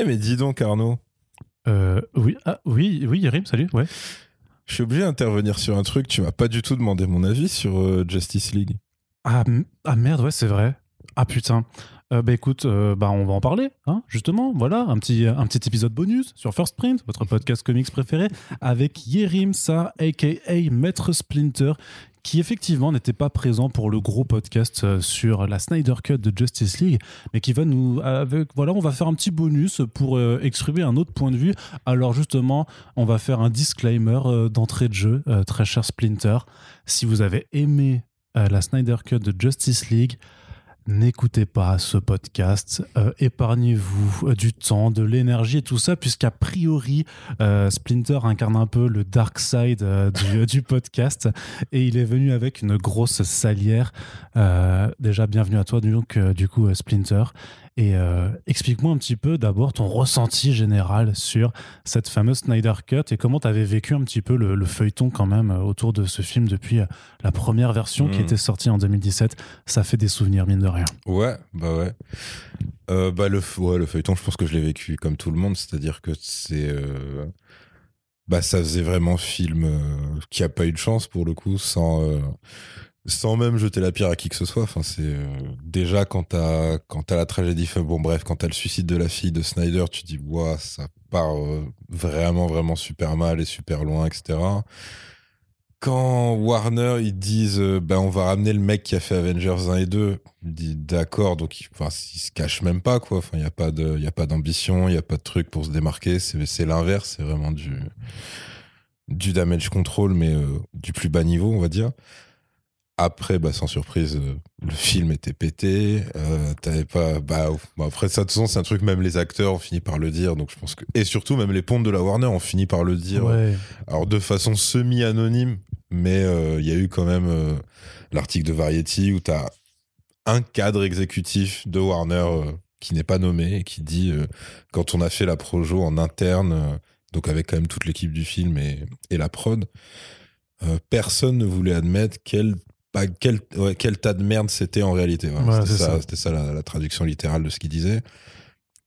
Eh mais dis donc Arnaud, Euh, oui, ah, oui, oui, Yerim, salut. Ouais. je suis obligé d'intervenir sur un truc, tu m'as pas du tout demandé mon avis sur euh, Justice League. Ah, ah, merde, ouais, c'est vrai. Ah putain. Euh, bah écoute, euh, bah on va en parler, hein, justement. Voilà, un petit, un petit épisode bonus sur First Print, votre podcast comics préféré, avec Yerim Sa, aka Maître Splinter, qui effectivement n'était pas présent pour le gros podcast euh, sur la Snyder Cut de Justice League, mais qui va nous, voilà, on va faire un petit bonus pour euh, exprimer un autre point de vue. Alors justement, on va faire un disclaimer euh, d'entrée de jeu, très cher Splinter. Si vous avez aimé la Snyder Cut de Justice League, n'écoutez pas ce podcast, euh, épargnez-vous euh, du temps, de l'énergie et tout ça, puisqu'a priori, euh, Splinter incarne un peu le dark side du, podcast et il est venu avec une grosse salière. Déjà, bienvenue à toi, donc, du coup, Splinter. Et euh, explique-moi un petit peu d'abord ton ressenti général sur cette fameuse Snyder Cut et comment tu avais vécu un petit peu le, le feuilleton quand même euh, autour de ce film depuis euh, la première version qui Mhm. était sortie en 2017. Ça fait des souvenirs, mine de rien. Ouais, bah ouais. Euh, bah le, ouais, le feuilleton, je pense que je l'ai vécu comme tout le monde, c'est-à-dire que c'est... euh, Bah ça faisait vraiment film qui a pas eu de chance pour le coup, sans, sans même jeter la pierre à qui que ce soit. Enfin, c'est euh, déjà quand t'as quand la tragédie, enfin, bon bref, quand t'as le suicide de la fille de Snyder, tu dis ça part euh, vraiment vraiment super mal et super loin, etc. Quand Warner ils disent euh, ben on va ramener le mec qui a fait Avengers 1 et 2, il dit d'accord, donc il, enfin, se cache même pas quoi. Enfin, il y a pas de, y a pas d'ambition, il y a pas de truc pour se démarquer. C'est l'inverse, c'est vraiment du du damage control, mais du plus bas niveau, on va dire. Après, bah, sans surprise, euh, le film était pété. Euh, T'avais pas. Bah. Bah, après, ça, de toute façon, c'est un truc, même les acteurs ont fini par le dire. Donc, je pense que. Et surtout, même les pontes de la Warner ont fini par le dire. Ouais. Alors, de façon semi-anonyme, mais euh, il y a eu quand même euh, l'article de Variety où t'as un cadre exécutif de Warner qui n'est pas nommé et qui dit quand on a fait la projo en interne, donc avec quand même toute l'équipe du film et, et la prod, euh, personne ne voulait admettre quel, pas, quel, ouais, quel tas de merde c'était en réalité. Voilà, c'était ça, ça. c'était ça la, la traduction littérale de ce qu'il disait.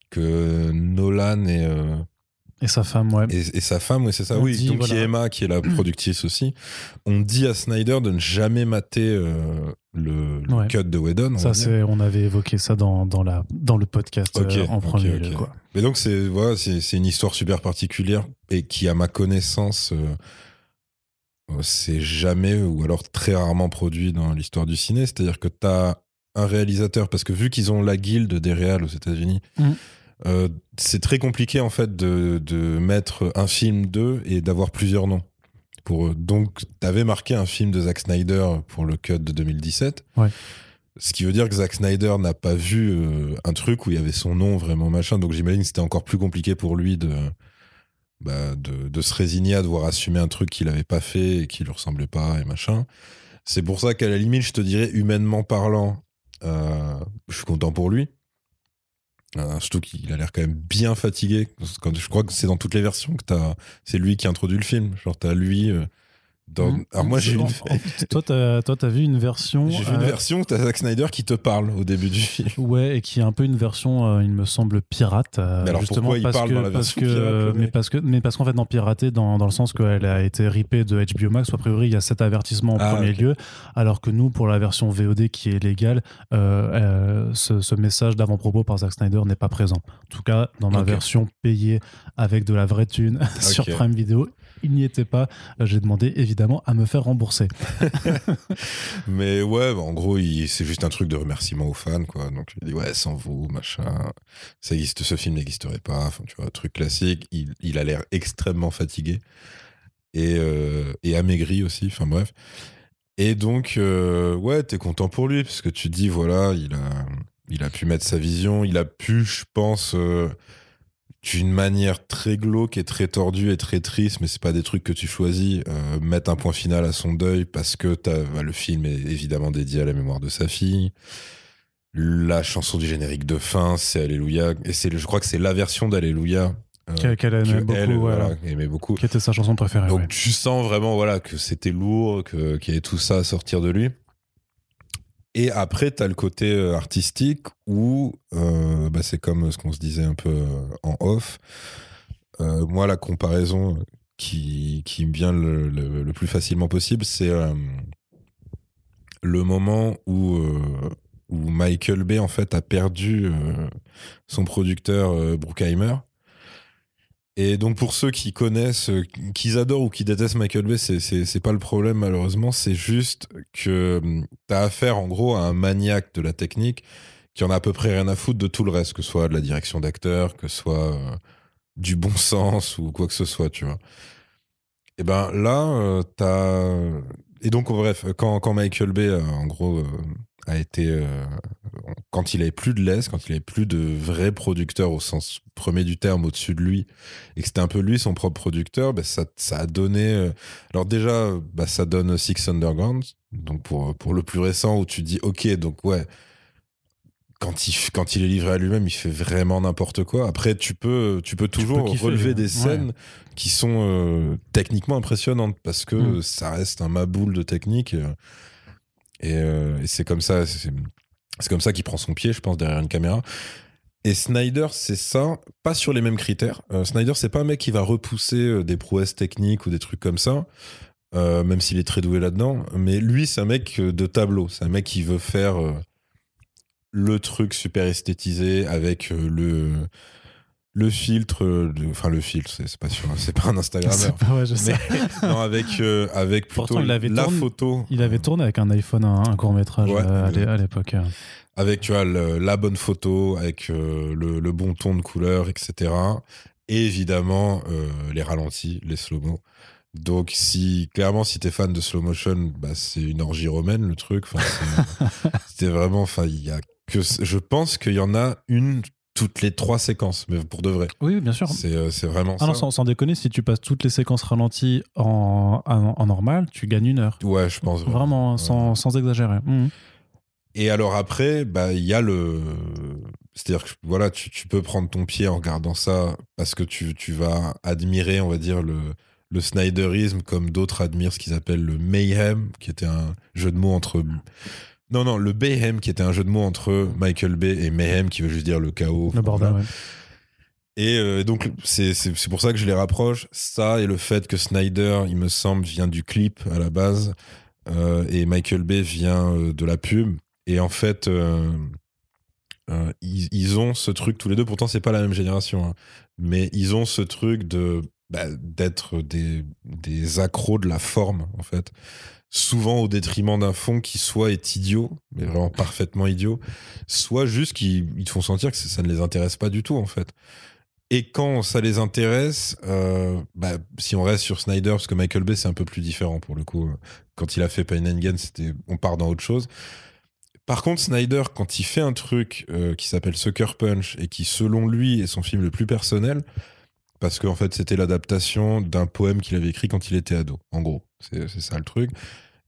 Que Nolan et, euh, Et sa femme, ouais. et, et sa femme, oui, c'est ça. On oui, dit, donc voilà. Emma, qui est la productrice aussi. On dit à Snyder de ne jamais mater euh, le, cut de Whedon. on Ça, c'est, on avait évoqué ça dans, dans, la, dans le podcast euh, en premier ok. lieu. Quoi. Mais donc, c'est voilà, c'est c'est une histoire super particulière et qui, à ma connaissance, c'est jamais ou alors très rarement produit dans l'histoire du ciné. C'est-à-dire que tu as un réalisateur, parce que vu qu'ils ont la guilde des réals aux États-Unis, Mhm. euh, c'est très compliqué en fait de, de mettre un film d'eux et d'avoir plusieurs noms. Pour, eux. donc, tu avais marqué un film de Zack Snyder pour le cut de 2017. Ouais. Ce qui veut dire que Zack Snyder n'a pas vu euh, un truc où il y avait son nom vraiment machin. Donc j'imagine que c'était encore plus compliqué pour lui de, bah, de, se résigner à devoir assumer un truc qu'il n'avait pas fait et qui lui ressemblait pas et machin. C'est pour ça qu'à la limite, je te dirais, humainement parlant, euh, je suis content pour lui. Euh, surtout qu'il a l'air quand même bien fatigué. Quand, je crois que c'est dans toutes les versions que t'as, c'est lui qui introduit le film. Genre t'as lui. euh, dans... Mhm. Alors moi j'ai une, toi, t'as, toi, t'as vu une version. j'ai vu une euh, version t'as Zack Snyder qui te parle au début du film. Ouais, et qui est un peu une version, euh, il me semble, pirate. euh, Mais alors justement pourquoi il parce parle que, dans la parce que, pirate, mais parce que, mais parce qu'en fait, dans piraté, dans, dans le sens qu'elle a été ripée de HBO Max, a priori, il y a cet avertissement en Ah, premier lieu, alors que nous, pour la version VOD qui est légale, ce, ce message d'avant-propos par Zack Snyder n'est pas présent. En tout cas, dans ma version payée avec de la vraie thune sur. Prime Video, il n'y était pas. J'ai demandé évidemment à me faire rembourser. Mais ouais, bah, en gros, c'est juste un truc de remerciement aux fans, quoi. Donc il dit ouais, sans vous, machin, ça existe, ce film n'existerait pas. Enfin, tu vois, truc classique. Il, il a l'air extrêmement fatigué et, euh, et amaigri aussi. Enfin bref. Et donc, euh, ouais, t'es content pour lui parce que tu dis voilà, il a, il a pu mettre sa vision, il a pu, je pense. euh, d'une manière très glauque et très tordue et très triste, mais c'est pas des trucs que tu choisis, euh, mettre un point final à son deuil parce que t'as- bah, le film est évidemment dédié à la mémoire de sa fille. La chanson du générique de fin, c'est Alléluia, et c'est, je crois que c'est la version d'Alléluia euh, Qu'elle aimait que elle, voilà, aimait beaucoup. qui était sa chanson préférée. Donc ouais. tu sens vraiment voilà que c'était lourd, que qu'il y avait tout ça à sortir de lui. Et après, tu as le côté euh, artistique où euh, bah, c'est comme ce qu'on se disait un peu euh, en off. Moi, la comparaison qui, qui me vient le, le- plus facilement possible, c'est le moment où, où Michael Bay en fait a perdu son producteur Bruckheimer. Et donc pour ceux qui connaissent, euh, qu'ils adorent ou qui détestent Michael Bay, c'est- pas le problème malheureusement, c'est juste que tu as affaire en gros à un maniaque de la technique qui en a à peu près rien à foutre de tout le reste, que ce soit de la direction d'acteur, que ce soit euh, du bon sens ou quoi que ce soit, tu vois. Et ben là, euh, t'as. Et donc, bref, quand, quand Michael Bay, en gros, a été. euh, quand il avait plus de laisse, quand il avait plus de vrais producteurs au sens premier du terme au-dessus de lui, et que c'était un peu lui son propre producteur, ben ça, ça a donné. euh, alors, déjà, bah, ça donne Six Underground, donc pour, pour le plus récent, où tu dis, ok, donc ouais. Quand il, quand il est livré à lui-même, il fait vraiment n'importe quoi. Après, tu peux, tu peux toujours relever des scènes qui sont euh, techniquement impressionnantes parce que Mm. ça reste un maboule de technique. Euh, et, c'est comme ça, c'est comme ça qu'il prend son pied, je pense, derrière une caméra. Et Snyder, c'est ça, pas sur les mêmes critères. Euh, Snyder, c'est pas un mec qui va repousser euh, des prouesses techniques ou des trucs comme ça, même s'il est très doué là-dedans. Mais lui, c'est un mec de tableau. C'est un mec qui veut faire le truc super esthétisé avec le le filtre, euh, de- enfin le filtre, c'est pas sûr, c'est pas un Instagrammeur. C'est pas- ouais, je sais. Mais non, avec, euh, avec plutôt Pourtant, il avait la tourné- photo. Il avait tourné avec un iPhone un, un court métrage Ouais, à l'é- le- à l'époque. euh. Avec, tu vois, le- la bonne photo, avec euh, le, le bon ton de couleur, etc. Et évidemment, euh, les ralentis, les slow-mo. Donc, si, clairement, si t'es fan de slow motion, bah, c'est une orgie romaine, le truc. Enfin, c'est- C'était vraiment, enfin, il y a que, je pense qu'il y en a une toutes les trois séquences, mais pour de vrai. Oui, bien sûr. C'est euh, vraiment Ah non, ça. sans, sans déconner, si tu passes toutes les séquences ralenties en, en, en normal, tu gagnes une heure. Ouais, je pense Vraiment, sans, Ouais. sans exagérer. Mhm. Et alors après, bah il y a le, c'est-à-dire que voilà, tu, tu peux prendre ton pied en regardant ça parce que tu, tu vas admirer, on va dire le le Snyderisme comme d'autres admirent ce qu'ils appellent le mayhem, qui était un jeu de mots entre non non le Bayhem qui était un jeu de mots entre Michael Bay et mayhem qui veut juste dire le chaos. Le bordel, ouais. Et euh, donc, c'est pour ça que je les rapproche. Ça et le fait que Snyder, il me semble, vient du clip à la base, euh, et Michael Bay vient euh, de la pub. Et en fait, euh, ils, ils ont ce truc tous les deux. Pourtant, c'est pas la même génération, hein. mais ils ont ce truc de bah, d'être des, des accros de la forme, en fait. Souvent au détriment d'un fond qui soit est idiot, mais vraiment parfaitement idiot, soit juste qui ils te font sentir que ça ne les intéresse pas du tout, en fait. Et quand ça les intéresse, euh, bah, si on reste sur Snyder, parce que Michael Bay c'est un peu plus différent pour le coup. Quand il a fait Pain and Gain, on part dans autre chose. Par contre, Snyder, quand il fait un truc euh, qui s'appelle Sucker Punch et qui, selon lui, est son film le plus personnel, parce qu'en fait, c'était l'adaptation d'un poème qu'il avait écrit quand il était ado. En gros, c'est ça le truc.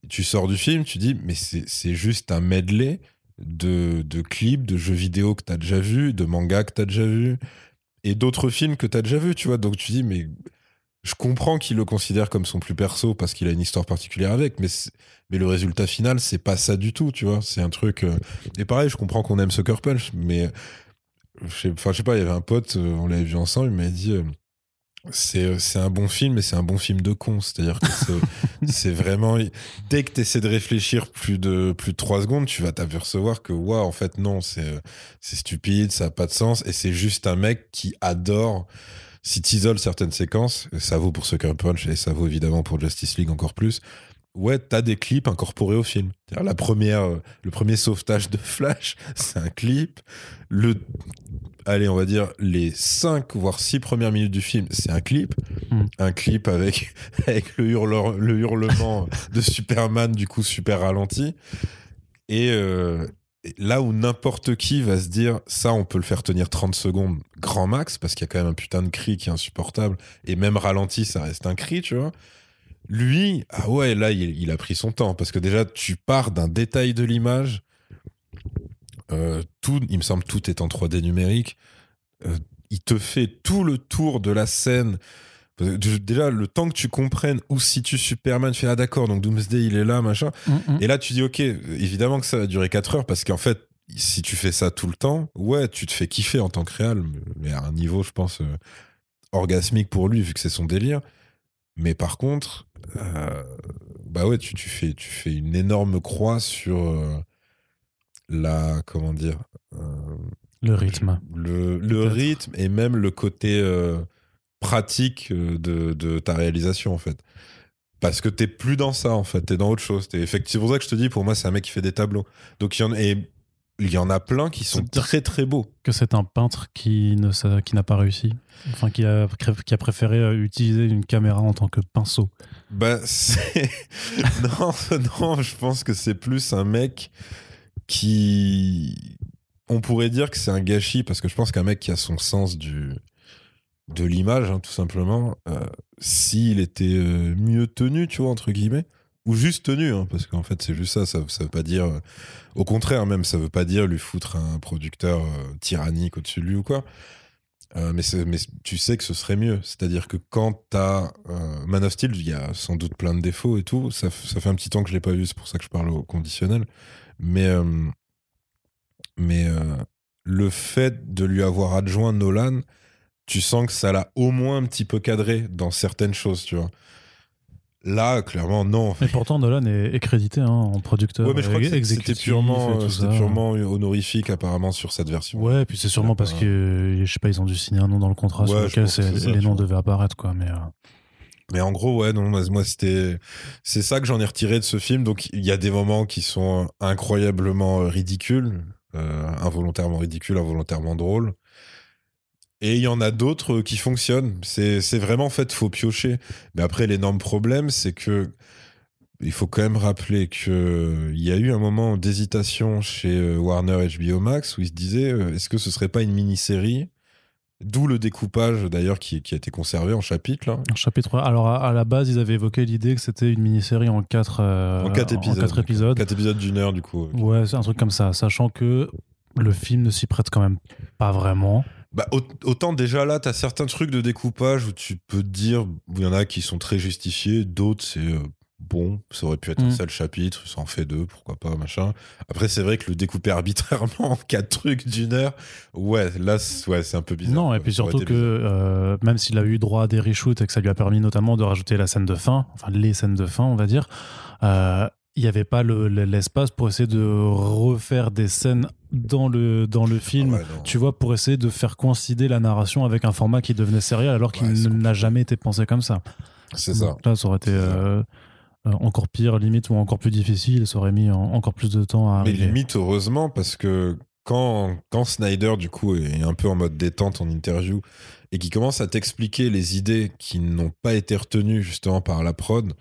Tu sors du film, tu dis, mais c'est juste un medley de, de clips, de jeux vidéo que tu as déjà vu, de mangas que tu as déjà vu, et d'autres films que tu as déjà vu, tu vois. Donc tu dis, mais je comprends qu'il le considère comme son plus perso parce qu'il a une histoire particulière avec, mais, mais le résultat final, c'est pas ça du tout, tu vois. C'est un truc. euh, Et pareil, je comprends qu'on aime Sucker Punch, mais sais, enfin, je sais pas, il y avait un pote, euh, on l'avait vu ensemble, il m'a dit. euh, c'est euh, c'est un bon film, mais c'est un bon film de con. C'est-à-dire que c'est- vraiment. Dès que tu essaies de réfléchir plus de, plus de 3 secondes, tu vas t'apercevoir que, waouh, en fait, non, c'est euh, c'est stupide, ça n'a pas de sens. Et c'est juste un mec qui adore. Si t'isoles certaines séquences, et ça vaut pour Sucker Punch et ça vaut évidemment pour Justice League encore plus. Ouais, t'as des clips incorporés au film. La première, euh, le premier sauvetage de Flash, c'est un clip. Le, allez, on va dire les 5 voire 6 premières minutes du film, c'est un clip. Mm. Un clip avec, avec le, hurle- le hurlement de Superman, du coup, super ralenti. Et euh, et là où n'importe qui va se dire, ça, on peut le faire tenir 30 secondes, grand max, parce qu'il y a quand même un putain de cri qui est insupportable. Et même ralenti, ça reste un cri, tu vois. Lui, ah ouais, là, il, il a pris son temps, parce que déjà, tu pars d'un détail de l'image. Euh, tout, il me semble, tout est en 3D numérique. Euh, il te fait tout le tour de la scène déjà, le temps que tu comprennes où se situe Superman, tu fais ah d'accord, donc Doomsday il est là, machin. Mm, mm. Et là, tu dis, ok, évidemment que ça va durer 4 heures parce qu'en fait, si tu fais ça tout le temps, ouais, tu te fais kiffer en tant que réal, mais à un niveau, je pense, euh, orgasmique pour lui, vu que c'est son délire. Mais par contre, euh, bah ouais, tu, tu, fais, tu fais une énorme croix sur la. Comment dire euh, Le rythme. le, le rythme et même le côté euh, pratique euh, de, de ta réalisation en fait. Parce que t'es plus dans ça en fait, t'es dans autre chose. T'es effectivement c'est pour ça que je te dis, pour moi c'est un mec qui fait des tableaux. Donc il y en et il y en a plein qui sont très très beaux. Que c'est un peintre qui ne sa- qui n'a pas réussi. Enfin, qui a, qui a préféré utiliser une caméra en tant que pinceau. Bah c'est non non, je pense que c'est plus un mec on pourrait dire que c'est un gâchis parce que je pense qu'un mec qui a son sens du de l'image hein, tout simplement euh, s'il était euh, mieux tenu tu vois entre guillemets ou juste tenu hein, parce qu'en fait c'est juste ça ça, ça veut pas dire euh, au contraire même ça veut pas dire lui foutre un producteur tyrannique au-dessus de lui ou quoi. Mais, tu sais que ce serait mieux. C'est-à-dire que quand t'as Man of Steel il y a sans doute plein de défauts et tout ça, ça fait un petit temps que je l'ai pas vu c'est pour ça que je parle au conditionnel mais euh, mais euh, le fait de lui avoir adjoint Nolan, tu sens que ça l'a au moins un petit peu cadré dans certaines choses, tu vois. Là, clairement, non. Mais pourtant, Nolan est, est crédité hein, en producteur. Ouais, mais je crois que c'était purement, euh, c'était ça. purement honorifique apparemment sur cette version. Ouais, et puis c'est sûrement parce que, je sais pas, ils ont dû signer un nom dans le contrat sur Ouais, lequel les noms devaient apparaître, quoi. Mais euh, Mais en gros, ouais, non, moi, c'était, c'est ça que j'en ai retiré de ce film. Donc, il y a des moments qui sont incroyablement euh, ridicules, euh, involontairement ridicules, involontairement drôles. Et il y en a d'autres qui fonctionnent. C'est, vraiment, en fait, faut piocher. Mais après, l'énorme problème, c'est que il faut quand même rappeler que il y a eu un moment d'hésitation chez euh, Warner HBO Max où ils se disaient, euh, est-ce que ce serait pas une mini-série? D'où le découpage, d'ailleurs, qui, qui a été conservé en chapitres, là. en chapitre. Alors, à, à la base, ils avaient évoqué l'idée que c'était une mini-série en quatre, euh, En quatre épisodes. quatre épisodes. Quatre épisodes d'une heure, du coup. Ouais, c'est un truc comme ça, sachant que le film ne s'y prête quand même pas vraiment. Bah, au- autant déjà là, t'as certains trucs de découpage où tu peux te dire, il y en a qui sont très justifiés, d'autres c'est euh, bon, ça aurait pu être un Mm. seul chapitre, ça en fait deux, pourquoi pas, machin. Après, c'est vrai que le découper arbitrairement en quatre trucs d'une heure, ouais, là, c'est ouais, un peu bizarre. non, quoi. et puis surtout que euh, même s'il a eu droit à des reshoots et que ça lui a permis notamment de rajouter la scène de fin, enfin les scènes de fin, on va dire, euh, il n'y avait pas le- le- l'espace pour essayer de refaire des scènes dans le, dans le film. Ah ouais. Tu vois, pour essayer de faire coïncider la narration avec un format qui devenait sériel alors qu'il Ouais, n'a jamais été pensé comme ça. C'est ça. Là, ça aurait été euh, encore pire, limite, ou encore plus difficile. Ça aurait mis en- encore plus de temps à Mais arriver. limite, heureusement, parce que quand, quand Snyder, du coup, est un peu en mode détente en interview et qui commence à t'expliquer les idées qui n'ont pas été retenues justement par la prod,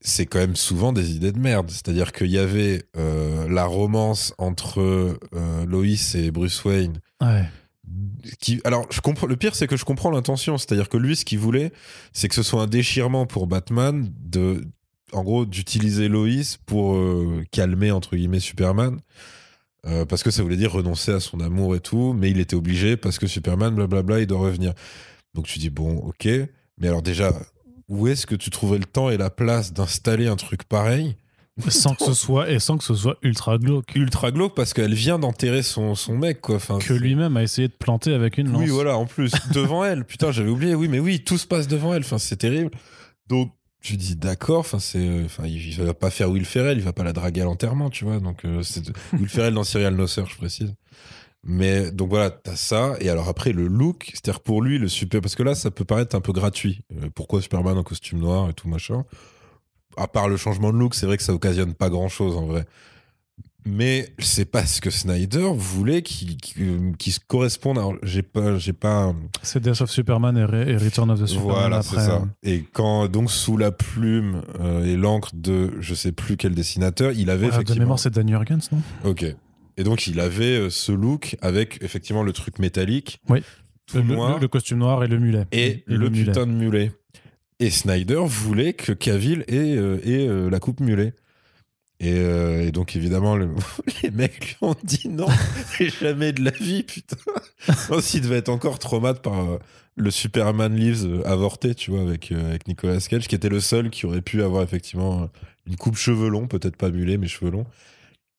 c'est quand même souvent des idées de merde. C'est-à-dire qu'il y avait euh, la romance entre euh, Lois et Bruce Wayne. Ouais. Qui, alors, je comprends, le pire, c'est que je comprends l'intention. C'est-à-dire que lui, ce qu'il voulait, c'est que ce soit un déchirement pour Batman de, en gros, d'utiliser Lois pour euh, calmer, entre guillemets, Superman. Euh, parce que ça voulait dire renoncer à son amour et tout, mais il était obligé parce que Superman, blablabla, il doit revenir. Donc tu dis, bon, ok, mais alors déjà, où est-ce que tu trouverais le temps et la place d'installer un truc pareil? Sans que ce soit et sans que ce soit ultra glauque. Ultra glauque parce qu'elle vient d'enterrer son, son mec, quoi. Enfin, Que lui-même a essayé de planter avec une lance. Oui, voilà, en plus, devant elle. Putain, j'avais oublié, oui, mais oui, tout se passe devant elle. Enfin, c'est terrible. Donc, tu dis d'accord, enfin, c'est, enfin, il, il va pas faire Will Ferrell, il va pas la draguer à l'enterrement, tu vois. Donc, euh, c'est Will Ferrell dans Serial No Sir, je précise. Mais donc voilà, t'as ça. Et alors après, le look, c'est-à-dire pour lui, le super. Parce que là, ça peut paraître un peu gratuit. Euh, pourquoi Superman en costume noir et tout machin? À part le changement de look, c'est vrai que ça occasionne pas grand-chose en vrai. Mais c'est parce que Snyder voulait qu'il qu'il- qu'il se corresponde. Alors, j'ai pas, j'ai pas. C'est Death of Superman et, Re- et Return of the Superman Voilà, c'est ça. euh, Et quand donc sous la plume euh, et l'encre de je sais plus quel dessinateur, il avait ouais, de effectivement. mémoire, c'est Dan Jurgens, non? Ok. Et donc il avait euh, ce look avec effectivement le truc métallique, Oui. tout le, noir le- le costume noir et le mulet. et, le, mulet. putain de mulet. Et Snyder voulait que Cavill ait, euh, ait, euh, la coupe mulet. Et, euh, et donc, évidemment, le- les mecs lui ont dit non, jamais de la vie, putain. Non, S'il devait être encore traumatisé par euh, le Superman Lives euh, avorté, tu vois, avec, Nicolas Cage, qui était le seul qui aurait pu avoir effectivement une coupe cheveux longs, peut-être pas mulet, mais cheveux longs.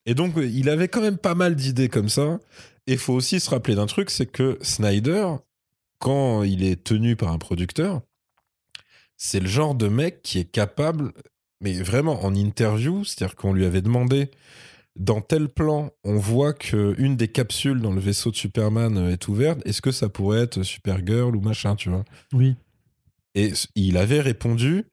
Et donc, il avait quand même pas mal d'idées comme ça. Et il faut aussi se rappeler d'un truc, c'est que Snyder, quand il est tenu par un producteur, c'est le genre de mec qui est capable, mais vraiment en interview, c'est-à-dire qu'on lui avait demandé, dans tel plan, on voit que une des capsules dans le vaisseau de Superman euh, est ouverte, est-ce que ça pourrait être Supergirl ou machin, tu vois? Oui. Et il avait répondu,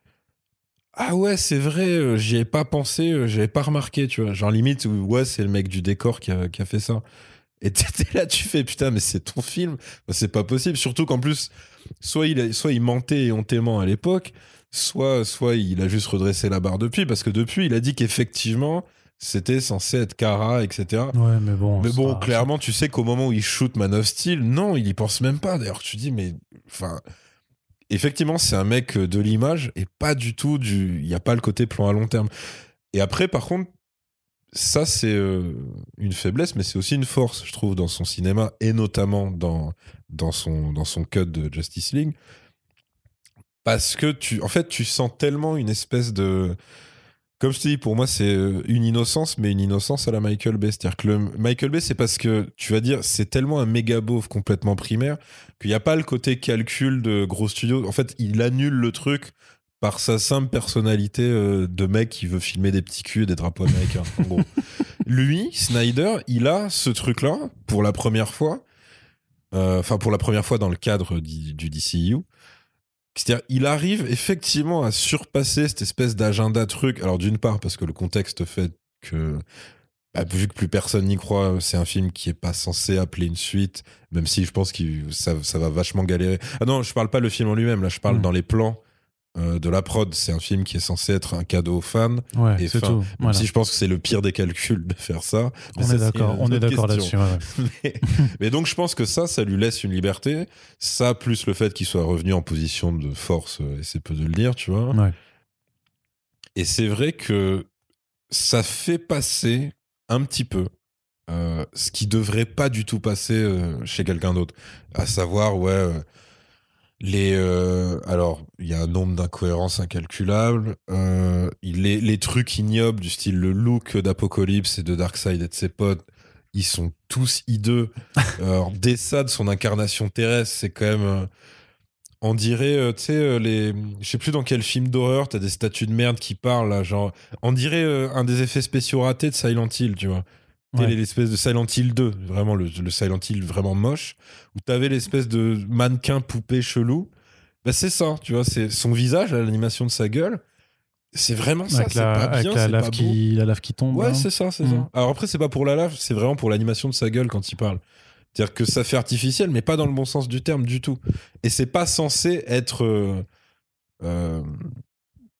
ah ouais, c'est vrai, euh, j'y ai pas pensé, euh, j'avais pas remarqué, tu vois. Genre limite, ouais, c'est le mec du décor qui a, qui a fait ça. Et t'étais là, tu fais, putain, mais c'est ton film. C'est pas possible. Surtout qu'en plus, soit il, a- soit il mentait éhontément à l'époque, soit, soit il a juste redressé la barre depuis, parce que depuis, il a dit qu'effectivement, c'était censé être Kara, etc. Ouais, mais bon. Mais bon, clairement, tu sais qu'au moment où il shoot Man of Steel, non, il y pense même pas. D'ailleurs, tu dis, mais enfin, effectivement, c'est un mec de l'image et pas du tout du. Il n'y a pas le côté plan à long terme. Et après, par contre, ça, c'est euh, une faiblesse, mais c'est aussi une force, je trouve, dans son cinéma et notamment dans, dans, son, dans son cut de Justice League. Parce que tu, en fait, tu sens tellement une espèce de. Comme je te dis, pour moi, c'est euh, une innocence, mais une innocence à la Michael Bay. C'est-à-dire que le Michael Bay, c'est parce que tu vas dire, c'est tellement un méga beauf complètement primaire qu'il n'y a pas le côté calcul de gros studio. En fait, il annule le truc par sa simple personnalité euh, de mec qui veut filmer des petits culs et des drapeaux américains. en gros. Lui, Snyder, il a ce truc-là pour la première fois. euh, Enfin, pour la première fois dans le cadre du, du DCU. C'est-à-dire, il arrive effectivement à surpasser cette espèce d'agenda truc. Alors, d'une part, parce que le contexte fait que, bah, vu que plus personne n'y croit, c'est un film qui est pas censé appeler une suite, même si je pense que ça, ça va vachement galérer. Ah non, je parle pas le film en lui-même, là, je parle Mm. dans les plans euh, de la prod. C'est un film qui est censé être un cadeau aux fans. Ouais, Et c'est fin, tout. Même Voilà. si je pense que c'est le pire des calculs de faire ça. On ça, est d'accord, on est d'accord là-dessus. ouais, mais, mais donc je pense que ça, ça lui laisse une liberté. Ça, plus le fait qu'il soit revenu en position de force, euh, et c'est peu de le dire, tu vois. Ouais. Et c'est vrai que ça fait passer un petit peu euh, ce qui devrait pas du tout passer euh, chez quelqu'un d'autre. À savoir, ouais, euh, les. euh, alors, il y a un nombre d'incohérences incalculables. euh, les, les trucs ignobles du style le look d'Apocalypse et de Darkseid et de ses potes, ils sont tous hideux. Alors, Dessa, de son incarnation terrestre, c'est quand même. euh, on dirait, euh, tu sais, euh, les. Je sais plus dans quel film d'horreur, t'as des statues de merde qui parlent, là, genre. On dirait euh, un des effets spéciaux ratés de Silent Hill, tu vois. Ouais. l'espèce de Silent Hill 2, vraiment le, le Silent Hill vraiment moche, où t'avais l'espèce de mannequin poupée chelou. Bah, c'est ça, tu vois, c'est son visage, l'animation de sa gueule. C'est vraiment ça, Avec, c'est la, pas avec bien, la c'est lave pas qui, la lave qui tombe. Ouais, c'est ça, c'est Mm. ça. Alors après, c'est pas pour la lave, c'est vraiment pour l'animation de sa gueule quand il parle. C'est-à-dire que ça fait artificiel, mais pas dans le bon sens du terme du tout. Et c'est pas censé être euh, euh,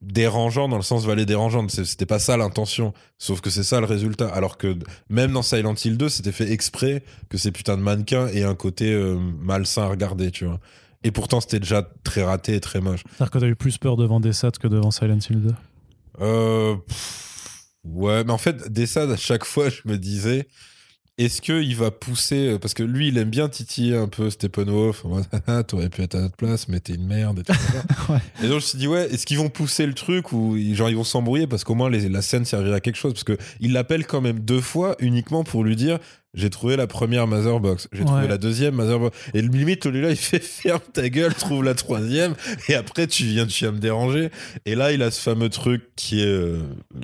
dérangeant dans le sens valet dérangeante. C'était pas ça l'intention. Sauf que c'est ça le résultat. Alors que même dans Silent Hill 2, c'était fait exprès que ces putains de mannequins aient un côté euh, malsain à regarder, tu vois. Et pourtant, c'était déjà très raté et très moche. C'est-à-dire que t'as eu plus peur devant Dessat que devant Silent Hill 2. Euh, pff, ouais, mais en fait, ça, à chaque fois, je me disais, est-ce qu'il va pousser Parce que lui, il aime bien titiller un peu Steppenwolf. Ah, T'aurais pu être à notre place, mais t'es une merde. Et, tout ça. Ouais. et donc, je me suis dit, ouais, est-ce qu'ils vont pousser le truc ou ils- genre ils vont s'embrouiller parce qu'au moins les- la scène servira à quelque chose? Parce qu'il l'appelle quand même deux fois uniquement pour lui dire. J'ai trouvé la première Motherbox, j'ai trouvé la deuxième Motherbox. Et le limite, lui là, il fait ferme ta gueule, trouve la troisième, et après tu viens, tu viens me déranger. Et là, il a ce fameux truc qui est euh,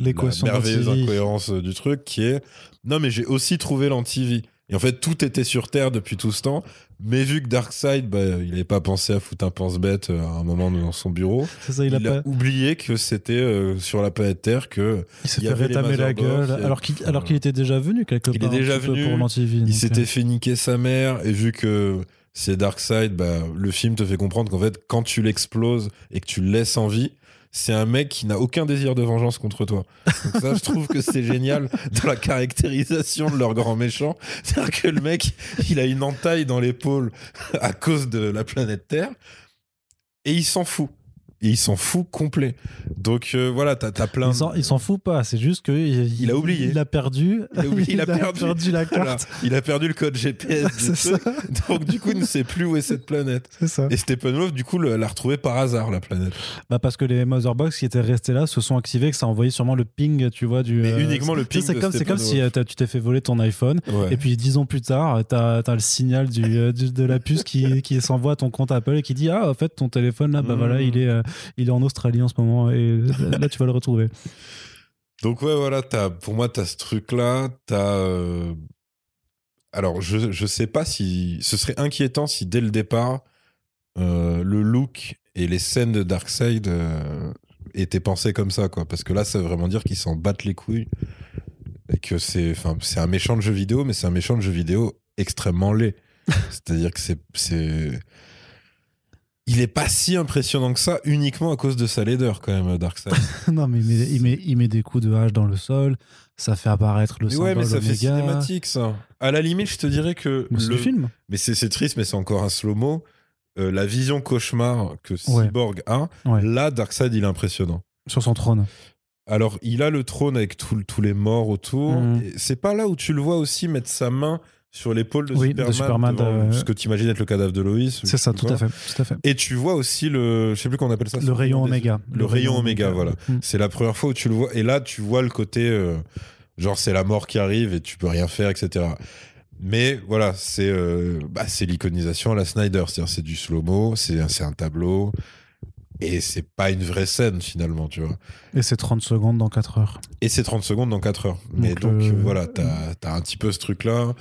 la merveilleuse incohérence euh, du truc, qui est non, mais j'ai aussi trouvé l'antivie. Et en fait, tout était sur Terre depuis tout ce temps. Mais vu que Darkseid, bah, il n'avait pas pensé à foutre un pense-bête euh, à un moment dans son bureau, C'est ça, il, il, a a pas. oublié que c'était euh, sur la planète Terre que Il s'est il fait rétamer la gueule. Alors qu'il alors qu'il était déjà venu quelque Il est part. un déjà petit peu venu, Pour l'antivie. il s'était euh, fait niquer sa mère. Et vu que c'est Darkseid, bah, le film te fait comprendre qu'en fait, quand tu l'exploses et que tu le laisses en vie, c'est un mec qui n'a aucun désir de vengeance contre toi. Donc ça, je trouve que c'est génial dans la caractérisation de leur grand méchant. C'est-à-dire que le mec, il a une entaille dans l'épaule à cause de la planète Terre et il s'en fout. Et il s'en fout complet. Donc euh, voilà, t'as as plein. Il s'en- fout pas, c'est juste que il, Il a oublié. Il a perdu. Il a oublié, il a perdu. la carte. il a perdu le code GPS ça. donc du coup il ne sait plus où est cette planète. C'est ça. Et Steppenwolf du coup l'a retrouvé par hasard la planète. Bah parce que les Motherbox qui étaient restés là se sont activés, que ça a envoyé sûrement le ping, tu vois, du. Mais euh, uniquement le ping C'est comme, comme si euh, t'as- tu t'es fait voler ton iPhone. Ouais. Et puis dix ans plus tard, t'as as le signal du, euh, du- de la puce qui, qui s'envoie à ton compte Apple et qui dit ah en fait ton téléphone là bah Mhm. voilà il est il est en Australie en ce moment et là tu vas le retrouver. Donc ouais, voilà, as, pour moi, tu as ce truc-là. Euh, Alors, je, je sais pas si... Ce serait inquiétant si, dès le départ, euh, le look et les scènes de Darkseid euh, étaient pensés comme ça, quoi. Parce que là, ça veut vraiment dire qu'ils s'en battent les couilles. Et que c'est... Enfin, c'est un méchant de jeu vidéo, mais c'est un méchant de jeu vidéo extrêmement laid. C'est-à-dire que c'est... Il est pas si impressionnant que ça uniquement à cause de sa laideur, quand même, Darkseid. non mais il met, il, met, il met des coups de hache dans le sol, ça fait apparaître le Mais symbole ouais, mais ça fait cinématique, ça. À la limite, je te dirais que. Mais le- film. Mais c'est triste, mais c'est encore un slow-mo. Euh, la vision cauchemar que Ouais. Cyborg a, Ouais. là, Darkseid, il est impressionnant. Sur son trône. Alors, il a le trône avec tous les morts autour. Et C'est pas là où tu le vois aussi mettre sa main sur l'épaule de Oui, de Superman, euh, ce que tu imagines être le cadavre de Lois. C'est ça, tout à fait, tout à fait. Et tu vois aussi le, je sais plus comment on appelle ça. Le rayon oméga. Le, rayon oméga, voilà. Mm. C'est la première fois où tu le vois. Et là, tu vois le côté, euh, genre, c'est la mort qui arrive et tu peux rien faire, etc. Mais voilà, c'est euh, bah, c'est l'iconisation à la Snyder. C'est-à-dire, c'est du slow-mo, c'est un, c'est un tableau. Et c'est pas une vraie scène, finalement, tu vois. Et c'est 30 secondes dans 4 heures. Et c'est 30 secondes dans 4 heures. Mais Donc, donc, euh, voilà, t'as as un petit peu ce truc-là.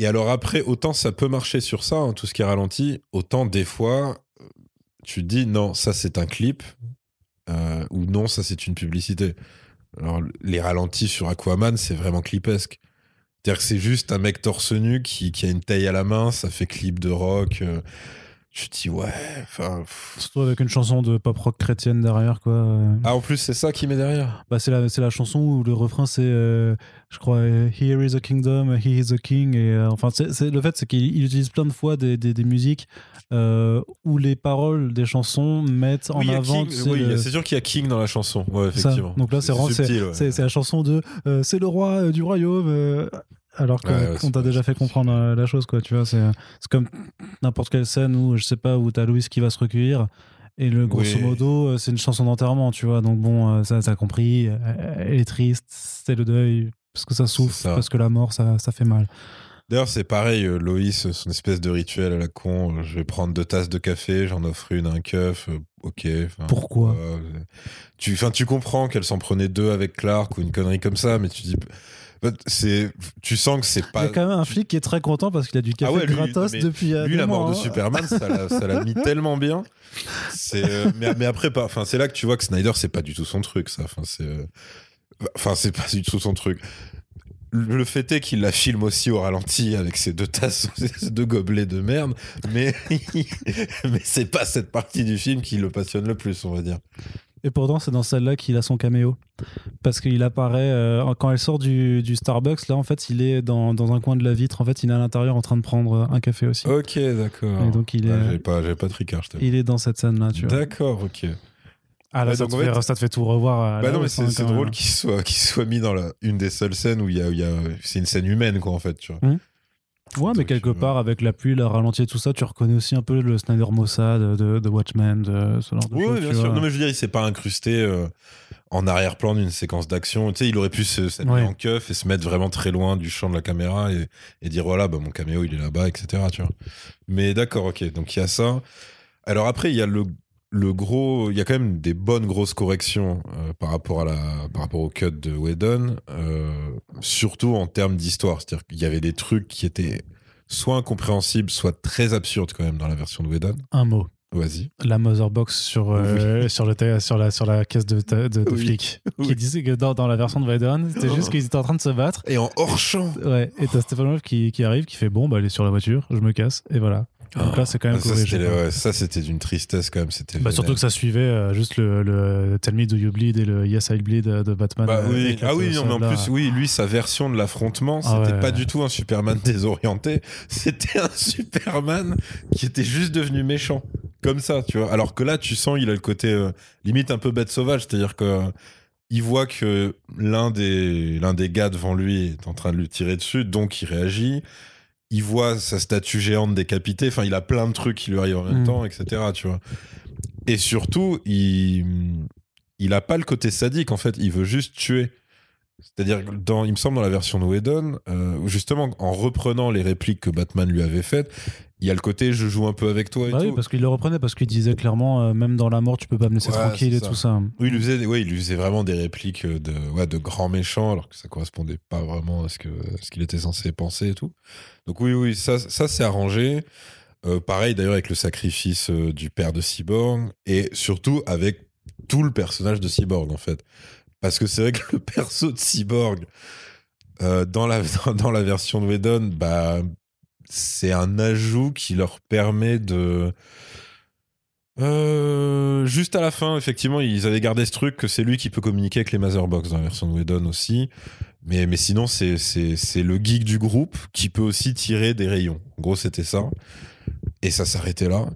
Et alors après, autant ça peut marcher sur ça, hein, tout ce qui est ralenti, autant des fois, euh, tu dis non, ça c'est un clip, euh, ou non, ça c'est une publicité. Alors les ralentis sur Aquaman, c'est vraiment clipesque. C'est-à-dire c'est juste un mec torse nu qui, qui a une taille à la main, ça fait clip de rock. euh, je te dis ouais, enfin... Surtout avec une chanson de pop rock chrétienne derrière, quoi. Ah en plus c'est ça qui met derrière Bah, c'est la, c'est la chanson où le refrain c'est, euh, je crois, euh, Here is a kingdom, he is a king. Et, euh, enfin, c'est, le fait, c'est qu'il il utilise plein de fois des, des, des musiques euh, où les paroles des chansons mettent en Oui, avant. King- tu sais, oui, le- c'est sûr qu'il y a King dans la chanson. Ouais, ça. effectivement. Donc là, c'est c'est, ouais. la chanson de c'est le roi du royaume. Alors qu'on Ouais, ouais, t'a déjà fait comprendre euh, la chose, quoi. Tu vois, c'est, comme n'importe quelle scène où, je sais pas, où t'as Louis qui va se recueillir. Et le grosso Oui. modo, euh, c'est une chanson d'enterrement, tu vois. Donc bon, euh, ça, t'as compris. Elle est triste, c'est le deuil, parce que ça souffre, ça. parce que la mort, ça, ça fait mal. D'ailleurs, c'est pareil, Loïs, son espèce de rituel à la con. Je vais prendre deux tasses de café, j'en offre une à un keuf. ok. Pourquoi? euh, tu, tu comprends qu'elle s'en prenait deux avec Clark ou une connerie comme ça, mais tu dis. C'est, tu sens que c'est Il pas. y a quand même un flic qui est très content parce qu'il a du café Ah ouais, lui, gratos mais depuis. euh, Lui, la mort de hein. Superman, ça l'a, mis tellement bien. C'est, euh, mais, mais après. Enfin, c'est là que tu vois que Snyder, c'est pas du tout son truc, ça. Enfin, c'est, euh, enfin, c'est pas du tout son truc. Le le fait est qu'il la filme aussi au ralenti avec ses deux tasses, ses deux gobelets de merde, mais, mais c'est pas cette partie du film qui le passionne le plus, on va dire. Et pourtant, c'est dans celle-là qu'il a son caméo. Parce qu'il apparaît, euh, quand elle sort du, du Starbucks, là, en fait, il est dans, dans un coin de la vitre. En fait, il est à l'intérieur en train de prendre un café aussi. Ok, d'accord. Et donc, il est, Ah, j'avais pas, j'avais pas de Ricard, je il est dans cette scène-là, tu vois. D'accord, ok. Ah, là, ça, te fait- fait, ça te fait tout revoir. à Bah non, mais c'est drôle qu'il soit, qu'il soit mis dans la, une des seules scènes où il y a, où il y a c'est une scène humaine, quoi, en fait, tu vois. Ouais, mais quelque euh, part, avec la pluie, le ralenti et tout ça, tu reconnais aussi un peu le Snyder Mossad de, de Watchmen, de ce genre de Oui, bien sûr. vois. Non, mais je veux dire, il s'est pas incrusté euh, en arrière-plan d'une séquence d'action. Tu sais, il aurait pu se Ouais. en keuf et se mettre vraiment très loin du champ de la caméra et, et dire voilà, bah, mon caméo, il est là-bas, etc. Tu vois. Mais d'accord, ok. Donc il y a ça. Alors après, il y a le, le gros. Il y a quand même des bonnes grosses corrections euh, par, rapport à la, par rapport au cut de Whedon, euh, surtout en termes d'histoire. C'est-à-dire qu'il y avait des trucs qui étaient soit incompréhensibles, soit très absurdes quand même dans la version de Whedon. Un mot. Vas-y. La Motherbox sur, euh, sur, le sur, la, sur la caisse de, de, de Oui. flic. Qui disait que dans, dans la version de Whedon, c'était Oh. juste qu'ils étaient en train de se battre. Et en hors champ. Ouais, et t'as Stephen Wolf qui, qui arrive, qui fait bon, bah, elle est sur la voiture, je me casse, et voilà. Donc là, c'est quand même Ah, ça, c'était, d'une tristesse quand même. C'était Bah, surtout que ça suivait euh, juste le, le Tell Me Do You Bleed et le Yes I Bleed de Batman. Bah, euh, oui. Ah oui, non, mais en plus, oui, lui, sa version de l'affrontement, Ah c'était ouais, pas ouais. du tout un Superman désorienté. C'était un Superman qui était juste devenu méchant. comme ça, tu vois. Alors que là, tu sens, il a le côté euh, limite un peu bête sauvage, c'est-à-dire que il voit que l'un des, l'un des gars devant lui est en train de lui tirer dessus, donc il réagit. Il voit sa statue géante décapitée. Enfin, il a plein de trucs qui lui arrivent en même Mm. temps, etc. Tu vois. Et surtout, il, il a pas le côté sadique. En fait, il veut juste tuer. C'est-à-dire, dans, il me semble dans la version de Whedon, euh, justement, en reprenant les répliques que Batman lui avait faites, il y a le côté je joue un peu avec toi et Bah oui, tout. parce qu'il le reprenait, parce qu'il disait clairement, euh, même dans la mort, tu peux pas me laisser Ouais, tranquille et ça. tout ça. Oui, il lui faisait, ouais, il lui faisait vraiment des répliques de, ouais, de grands méchants, alors que ça correspondait pas vraiment à ce que ce qu'il était censé penser et tout. Donc oui, oui, ça, ça c'est arrangé. Euh, pareil d'ailleurs avec le sacrifice du père de Cyborg et surtout avec tout le personnage de Cyborg en fait. Parce que c'est vrai que le perso de Cyborg euh, dans, la, dans, la version de Whedon, bah, c'est un ajout qui leur permet de euh, juste à la fin, effectivement, ils avaient gardé ce truc que c'est lui qui peut communiquer avec les Motherbox dans la version de Whedon aussi. Mais, mais sinon, c'est, le geek du groupe qui peut aussi tirer des rayons. En gros, c'était ça. Et ça s'arrêtait là.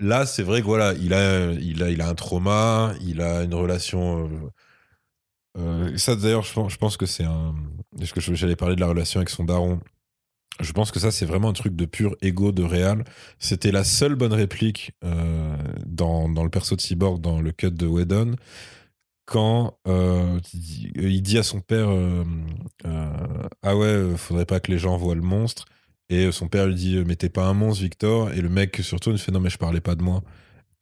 Là, c'est vrai que voilà, il a, il a, il a un trauma, il a une relation. Euh, ça, d'ailleurs, je pense, que c'est un. Est-ce que j'allais parler de la relation avec son daron Je pense que ça, c'est vraiment un truc de pur ego de réal. C'était la seule bonne réplique euh, dans, dans le perso de Cyborg, dans le cut de Whedon, quand euh, il dit à son père Ah ouais, faudrait pas que les gens voient le monstre. Et son père lui dit Mais t'es pas un monstre, Victor. Et le mec, surtout, il fait Non, mais je parlais pas de moi.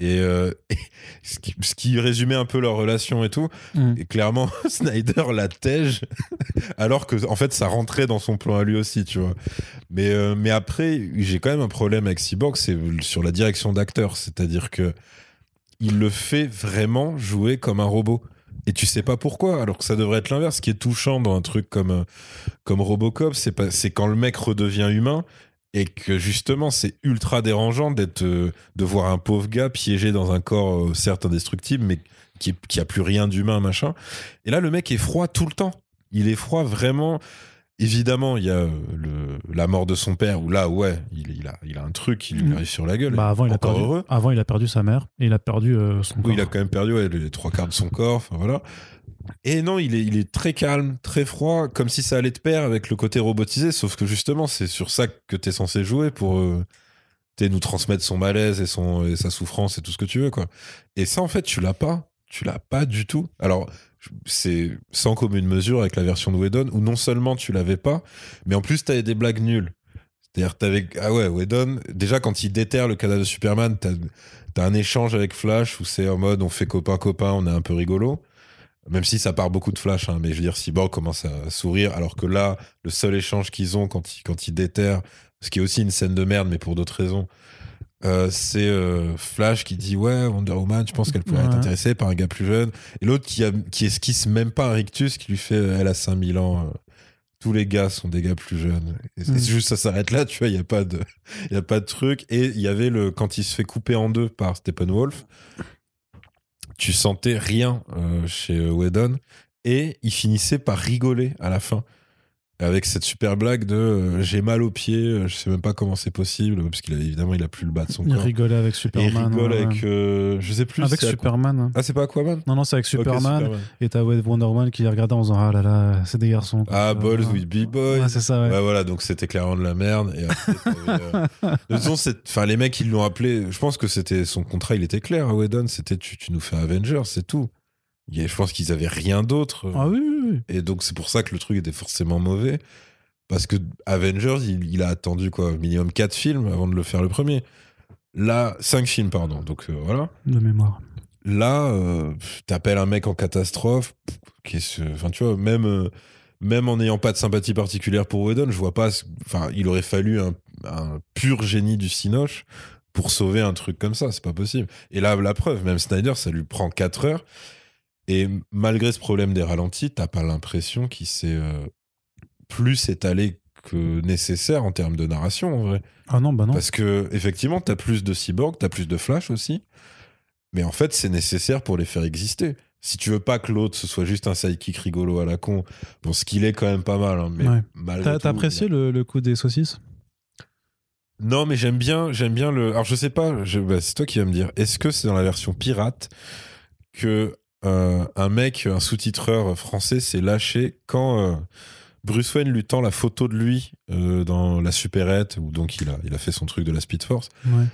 Et, euh, et ce, qui, ce qui résumait un peu leur relation et tout. Mm. Et clairement, Snyder la tège, alors que en fait, ça rentrait dans son plan à lui aussi, tu vois. Mais, euh, mais après, j'ai quand même un problème avec Cyborg, c'est sur la direction d'acteur. C'est-à-dire que il le fait vraiment jouer comme un robot. Et tu sais pas pourquoi, alors que ça devrait être l'inverse. Ce qui est touchant dans un truc comme, euh, comme Robocop, c'est quand le mec redevient humain et que justement c'est ultra dérangeant d'être euh, de voir un pauvre gars piégé dans un corps euh, certes indestructible mais qui, qui a plus rien d'humain machin. Et là le mec est froid tout le temps. Il est froid vraiment évidemment il y a euh, le, la mort de son père où là ouais il, il a, il a un truc qui lui Mm. arrive sur la gueule Bah, avant, il a perdu, heureux avant, il a perdu sa mère et il a perdu euh, son oui, corps. il a quand même perdu ouais, les trois quarts de son corps. Voilà. Et non, il est, il est très calme, très froid, comme si ça allait de pair avec le côté robotisé. Sauf que justement, c'est sur ça que t'es censé jouer pour euh, nous transmettre son malaise et, son, et sa souffrance et tout ce que tu veux. quoi. Et ça, en fait, tu l'as pas. Tu l'as pas du tout. Alors, c'est sans commune mesure avec la version de Whedon où non seulement tu l'avais pas, mais en plus, t'avais des blagues nulles. C'est-à-dire, t'avais. Ah ouais, Whedon, déjà, quand il déterre le cadavre de Superman, t'as T'as un échange avec Flash où c'est en mode on fait copain-copain, on est un peu rigolo. Même si ça part beaucoup de Flash, hein, mais je veux dire, Cyborg commence à sourire, alors que là, le seul échange qu'ils ont quand ils, quand ils déterrent, ce qui est aussi une scène de merde, mais pour d'autres raisons, euh, c'est euh, Flash qui dit Ouais, Wonder Woman, je pense qu'elle pourrait être intéressée par un gars plus jeune. Et l'autre qui, a- qui esquisse même pas un rictus, qui lui fait Elle a 5000 ans. euh, tous les gars sont des gars plus jeunes. Et c'est Mm. juste, ça s'arrête là, tu vois, il n'y a pas de. Il y a pas de truc. Et il y avait le. Quand il se fait couper en deux par Steppenwolf, tu sentais rien euh, chez Whedon. Et il finissait par rigoler à la fin. Avec cette super blague de euh, j'ai mal aux pieds, euh, je sais même pas comment c'est possible, parce qu'il a évidemment il a plus le bas de son Il corps. rigolait avec Et il Superman. rigole ouais, avec. euh, je sais plus. Avec Aqu- Superman. hein. Ah, c'est pas Aquaman? Non, non, c'est avec Superman. Et t'as Wonder Woman qui les regardait en disant Ah là là, c'est des garçons. quoi. Ah, Balls with B-Boys. Ouais, c'est ça, ouais. Ouais, voilà, donc c'était clairement de la merde. Et après, De toute façon, enfin, les mecs, ils l'ont appelé. Je pense que c'était son contrat, il était clair à Whedon. C'était tu, tu nous fais Avengers, c'est tout. Il y a- Je pense qu'ils avaient rien d'autre. Ah oui, oui, oui. Et donc, c'est pour ça que le truc était forcément mauvais. Parce que Avengers, il, il a attendu quoi, minimum 4 films avant de le faire le premier. Là, 5 films, pardon. Donc euh, voilà. De mémoire. Là, euh, t'appelles un mec en catastrophe. qu'est-ce- Enfin, tu vois, même, euh, même en n'ayant pas de sympathie particulière pour Whedon, je vois pas. Enfin, il aurait fallu un, un pur génie du Cinoche pour sauver un truc comme ça. C'est pas possible. Et là, la preuve, même Snyder, ça lui prend 4 heures. Et malgré ce problème des ralentis, t'as pas l'impression qu'il s'est euh, plus étalé que nécessaire en termes de narration, en vrai. Ah non, bah non. Parce que effectivement, t'as plus de cyborg, t'as plus de flash aussi. Mais en fait, c'est nécessaire pour les faire exister. Si tu veux pas que l'autre ce soit juste un sidekick rigolo à la con, bon, ce qu'il est quand même pas mal. hein, mais Ouais. malgré T'as apprécié le, le coup des saucisses? Non, mais j'aime bien, j'aime bien le. Alors je sais pas, je... bah, c'est toi qui vas me dire. Est-ce que c'est dans la version pirate que euh, un mec, un sous-titreur français, s'est lâché quand euh, Bruce Wayne lui tend la photo de lui euh, dans la supérette où donc il a, il a fait son truc de la Speed Force. Ouais.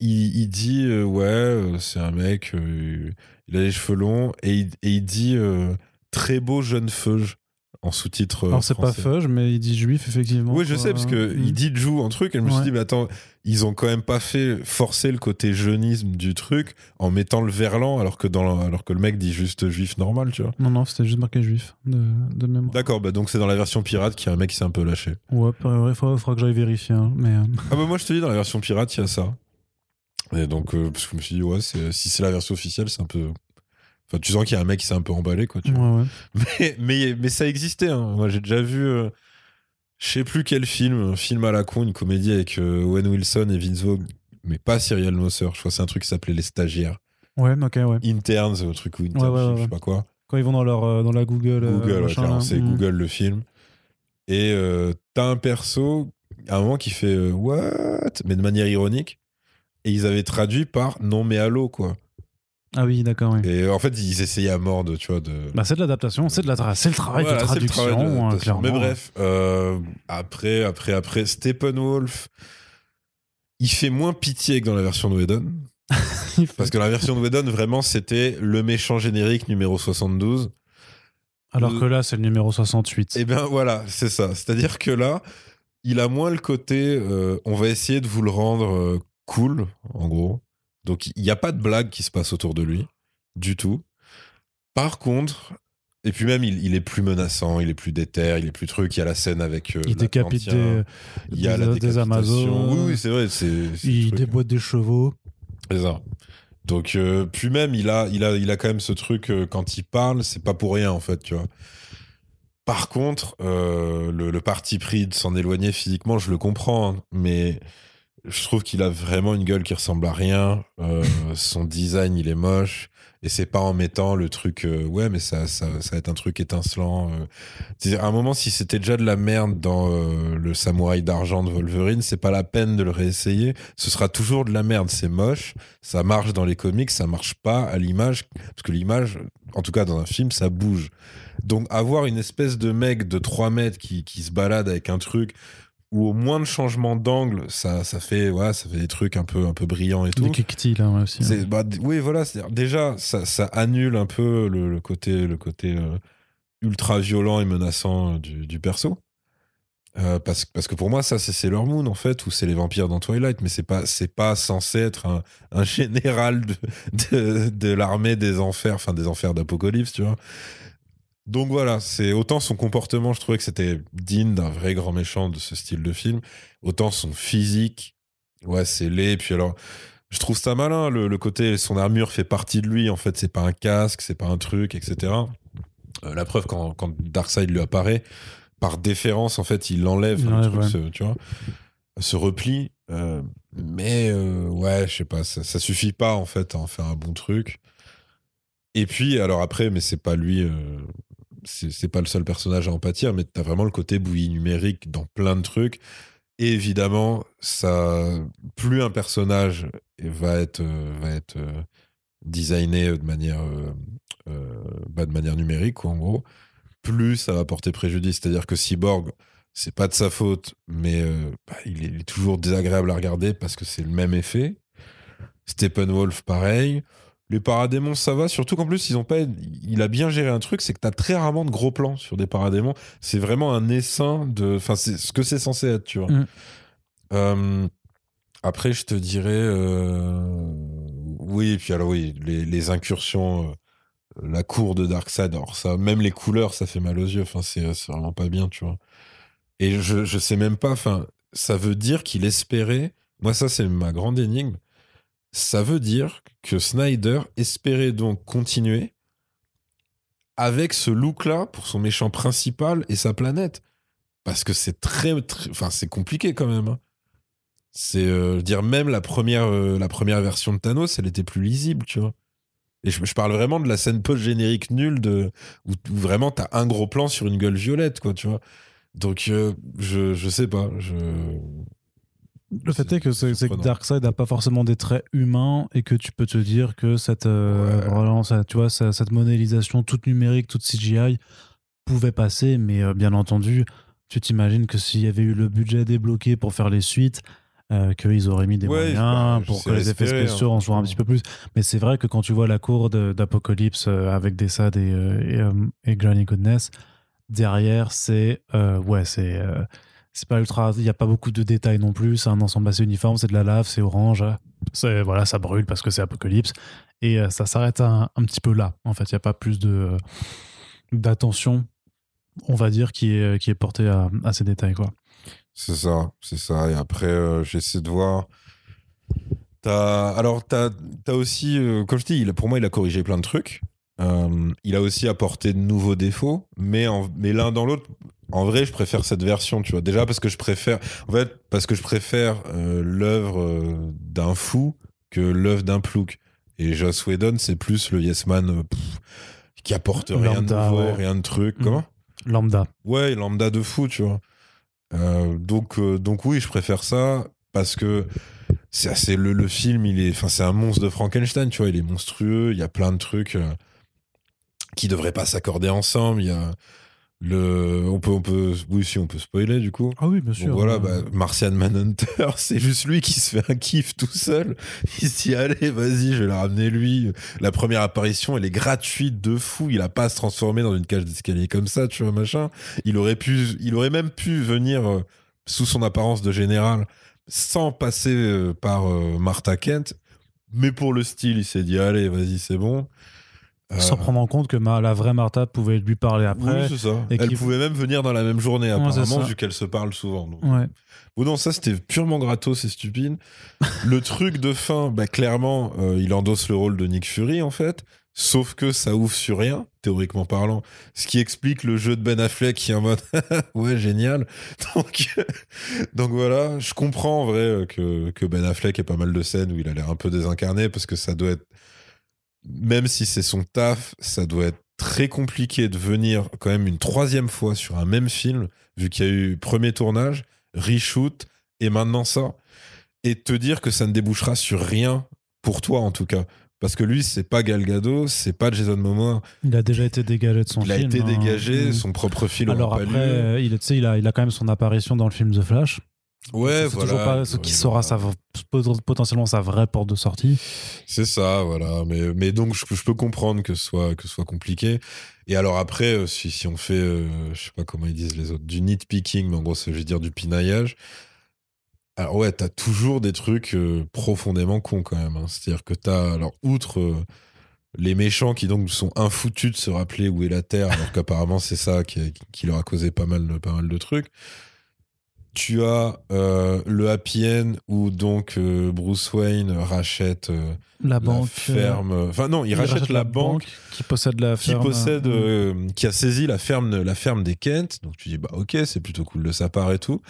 Il, il dit ouais, c'est un mec, il a les cheveux longs et il, et il dit très beau jeune feuge en sous-titre. euh, Alors c'est pas fudge, mais il dit juif effectivement. Oui, je sais, parce que Mm. il dit joue un truc, et je me suis dit, mais attends, ils ont quand même pas fait forcer le côté jeunisme du truc en mettant le verlan, alors que, dans, alors que le mec dit juste juif normal, tu vois. Non, non, c'était juste marqué juif de, de mémoire. D'accord, bah donc c'est dans la version pirate qu'il y a un mec qui s'est un peu lâché. Ouais, il faudra, que j'aille vérifier. hein, mais euh, Ah bah moi je te dis, dans la version pirate, il y a ça. Et donc, euh, parce que je me suis dit, ouais, si c'est la version officielle, c'est un peu. Enfin, tu sens qu'il y a un mec qui s'est un peu emballé, quoi. Tu vois. ouais, ouais. Mais, mais, mais ça existait. hein. Moi, j'ai déjà vu, euh, je sais plus quel film, un film à la con, une comédie avec euh, Owen Wilson et Vince Vaughn, mais pas Cyril Nosser. Je crois que c'est un truc qui s'appelait Les Stagiaires. Ouais, ok, ouais. Interns, un truc ou je sais pas quoi. Quand ils vont dans, leur, euh, dans la Google. euh, Google, ouais, c'est Mm. Google le film. Et euh, t'as un perso, à un moment, qui fait What? Mais de manière ironique. Et ils avaient traduit par Non, mais allô, quoi. Ah oui, d'accord, oui. Et euh, en fait, ils essayaient à mort de, tu vois, de. Bah, c'est de l'adaptation, c'est de la tra- c'est le travail Voilà, de traduction, travail de l'adaptation. clairement. Mais bref, euh, après, après, après, Steppenwolf, il fait moins pitié que dans la version de Whedon. Parce que la version de Whedon, vraiment, c'était le méchant générique numéro 72. Alors que là, c'est le numéro 68. Et bien voilà, c'est ça. C'est-à-dire que là, il a moins le côté euh, on va essayer de vous le rendre euh, cool, en gros. Donc il n'y a pas de blague qui se passe autour de lui, du tout. Par contre, et puis même, il, il est plus menaçant, il est plus déter, il est plus truc. Il y a la scène avec. euh, il décapite des, Il y a des- la des. Amazones. Oui, oui, c'est vrai. il déboîte des chevaux. C'est ça. Donc, euh, puis même, il a, il, a, il a quand même ce truc, euh, quand il parle, c'est pas pour rien, en fait, tu vois. Par contre, euh, le, le parti pris de s'en éloigner physiquement, je le comprends, hein, mais je trouve qu'il a vraiment une gueule qui ressemble à rien. Euh, son design, il est moche. Et c'est pas en mettant le truc, euh, ouais, mais ça, ça, va être un truc étincelant. euh. À un moment, si c'était déjà de la merde dans le samouraï d'argent de Wolverine, c'est pas la peine de le réessayer. Ce sera toujours de la merde. C'est moche. Ça marche dans les comics, ça marche pas à l'image. Parce que l'image, en tout cas dans un film, ça bouge. Donc, avoir une espèce de mec de 3 mètres qui, qui se balade avec un truc où au moins de changement d'angle, ça, ça fait, ouais, ça fait des trucs un peu, un peu brillants et tout. Des là, ouais, aussi. Bah, oui, voilà. Déjà, ça, ça annule un peu le, le côté, le côté euh, ultra violent et menaçant euh, du, du perso. Euh, parce, parce que pour moi, ça, c'est Sailor Moon, en fait, ou c'est les vampires dans Twilight, mais c'est pas, c'est pas censé être un, un général de, de, de l'armée des enfers, enfin des enfers d'Apocalypse, tu vois. Donc voilà, c'est autant son comportement, je trouvais que c'était digne d'un vrai grand méchant de ce style de film, autant son physique, ouais, c'est laid. Puis alors, je trouve ça malin, le, le côté son armure fait partie de lui, en fait, c'est pas un casque, c'est pas un truc, etc. Euh, la preuve, quand, quand Darkseid lui apparaît, par déférence, en fait, il enlève, Il le enlève, truc, ouais. ce- tu vois, ce repli. euh, mais euh, ouais, je sais pas, ça, ça suffit pas, en fait, à en faire un bon truc. Et puis, alors après, mais c'est pas lui, c'est pas le seul personnage à en pâtir, mais t'as vraiment le côté bouillie numérique dans plein de trucs. Et évidemment, ça, plus un personnage va être, euh, va être euh, designé de manière, euh, bah, de manière numérique, en gros, plus ça va porter préjudice. C'est-à-dire que Cyborg, c'est pas de sa faute, mais bah, il est toujours désagréable à regarder parce que c'est le même effet. Steppenwolf, pareil. Les paradémons, ça va, surtout qu'en plus, ils ont pas. Il a bien géré un truc, c'est que t'as très rarement de gros plans sur des paradémons. C'est vraiment un essaim de. Enfin, c'est ce que c'est censé être, tu vois. Mm. Euh, après, je te dirais. euh, Oui, et puis alors, oui, les, les incursions, euh, la cour de Darkseid, alors ça, même les couleurs, ça fait mal aux yeux. Enfin, c'est c'est vraiment pas bien, tu vois. Et je, je sais même pas, enfin, ça veut dire qu'il espérait. Moi, ça, c'est ma grande énigme. Ça veut dire que Snyder espérait donc continuer avec ce look-là pour son méchant principal et sa planète. Parce que c'est très, enfin, c'est compliqué quand même. hein. C'est euh, dire même la première, euh, la première version de Thanos, elle était plus lisible, tu vois. Et je, parle vraiment de la scène post-générique nulle de où, où vraiment t'as un gros plan sur une gueule violette, quoi, tu vois. Donc, euh, je, je sais pas. Je... Le fait est que, c'est que. Darkseid n'a pas forcément des traits humains et que tu peux te dire que cette, euh, Ouais. ça- tu vois, cette modélisation toute numérique, toute CGI pouvait passer, mais euh, bien entendu, tu t'imagines que s'il y avait eu le budget débloqué pour faire les suites, euh, qu'ils auraient mis des Ouais, moyens bah, pour que les effets espéré, spéciaux hein, en soient un petit peu plus. Mais c'est vrai que quand tu vois la cour d'Apocalypse euh, avec des SAD et, euh, et, et Granny Goodness, derrière, c'est. ouais, c'est. C'est pas ultra. Il n'y a pas beaucoup de détails non plus. C'est un ensemble assez uniforme. C'est de la lave, c'est orange. C'est, voilà, ça brûle parce que c'est Apocalypse. Et euh, ça s'arrête un, un petit peu là. En fait, il n'y a pas plus de, euh, d'attention, on va dire, qui est, qui est portée à, ces détails. Quoi. C'est ça, c'est ça. Et après, euh, j'essaie de voir. T'as... Alors, t'as as aussi, euh, comme je dis, pour moi, il a corrigé plein de trucs. Il a aussi apporté de nouveaux défauts, mais, en- mais l'un dans l'autre, en vrai, je préfère cette version, tu vois. Déjà parce que je préfère, en fait, parce que je préfère euh, l'œuvre euh, d'un fou que l'œuvre d'un plouc. Et Joss Whedon, c'est plus le Yes Man euh, pff, qui apporte rien de nouveau, ouais. rien de truc. Comment? Lambda. Ouais, lambda de fou, tu vois. Euh, donc, euh, donc oui, je préfère ça parce que c'est assez le, le film, il est, enfin, c'est un monstre de Frankenstein, tu vois. Il est monstrueux. Il y a plein de trucs qui devraient pas s'accorder ensemble. Il y a le, on peut, on peut, oui, si on peut spoiler du coup. Ah oui, bien sûr. voilà, bah, Martian Manhunter, c'est juste lui qui se fait un kiff tout seul. Il se dit, allez, vas-y, je vais le ramener lui. La première apparition, elle est gratuite de fou. Il a pas à se transformer dans une cage d'escalier comme ça, tu vois, machin. Il aurait pu, il aurait même pu venir euh, sous son apparence de général sans passer euh, par euh, Martha Kent. Mais pour le style, il s'est dit, allez, vas-y, c'est bon. Euh, Sans prendre en compte que ma- la vraie Martha pouvait lui parler après. oui, c'est ça. et Elle pouvait même venir dans la même journée, Ouais, apparemment, ça. vu qu'elles se parlent souvent. donc. Ouais. Bon, non, ça c'était purement gratos, c'est stupide. le truc de fin, bah, clairement, euh, il endosse le rôle de Nick Fury en fait. Sauf que ça ouvre sur rien, théoriquement parlant. Ce qui explique le jeu de Ben Affleck qui est en mode ouais, génial. Donc, donc voilà, je comprends en vrai euh, que, que Ben Affleck ait pas mal de scènes où il a l'air un peu désincarné parce que ça doit être, même si c'est son taf, ça doit être très compliqué de venir quand même une troisième fois sur un même film, vu qu'il y a eu premier tournage, reshoot et maintenant ça, et te dire que ça ne débouchera sur rien pour toi en tout cas. Parce que lui, c'est pas Gal Gadot, c'est pas Jason Momoa. Il a déjà été dégagé de son il a film. été hein. dégagé, Mm. son propre film Alors après, euh, il, il, a, il a quand même son apparition dans le film The Flash. Ouais, voilà. toujours pas ce qui sera sa, pot- potentiellement sa vraie porte de sortie. C'est ça, voilà. Mais, mais donc, je, je peux comprendre que ce soit, que ce soit compliqué. Et alors après, euh, si, si on fait, euh, je sais pas comment ils disent les autres, du nitpicking, mais en gros, je veux dire, du pinaillage. Alors ouais, t'as toujours des trucs euh, profondément cons quand même. hein. C'est-à-dire que t'as, alors, outre euh, les méchants qui donc sont infoutus de se rappeler où est la Terre, alors qu'apparemment c'est ça qui, qui leur a causé pas mal, pas mal de trucs. Tu as euh, le happy end où donc euh, Bruce Wayne rachète euh, La la banque. ferme. Enfin non, il, rachète, la, banque, qui possède la qui ferme. possède, euh, euh, qui a saisi la ferme, la ferme des Kent. Donc tu dis bah ok, c'est plutôt cool de sa part et tout.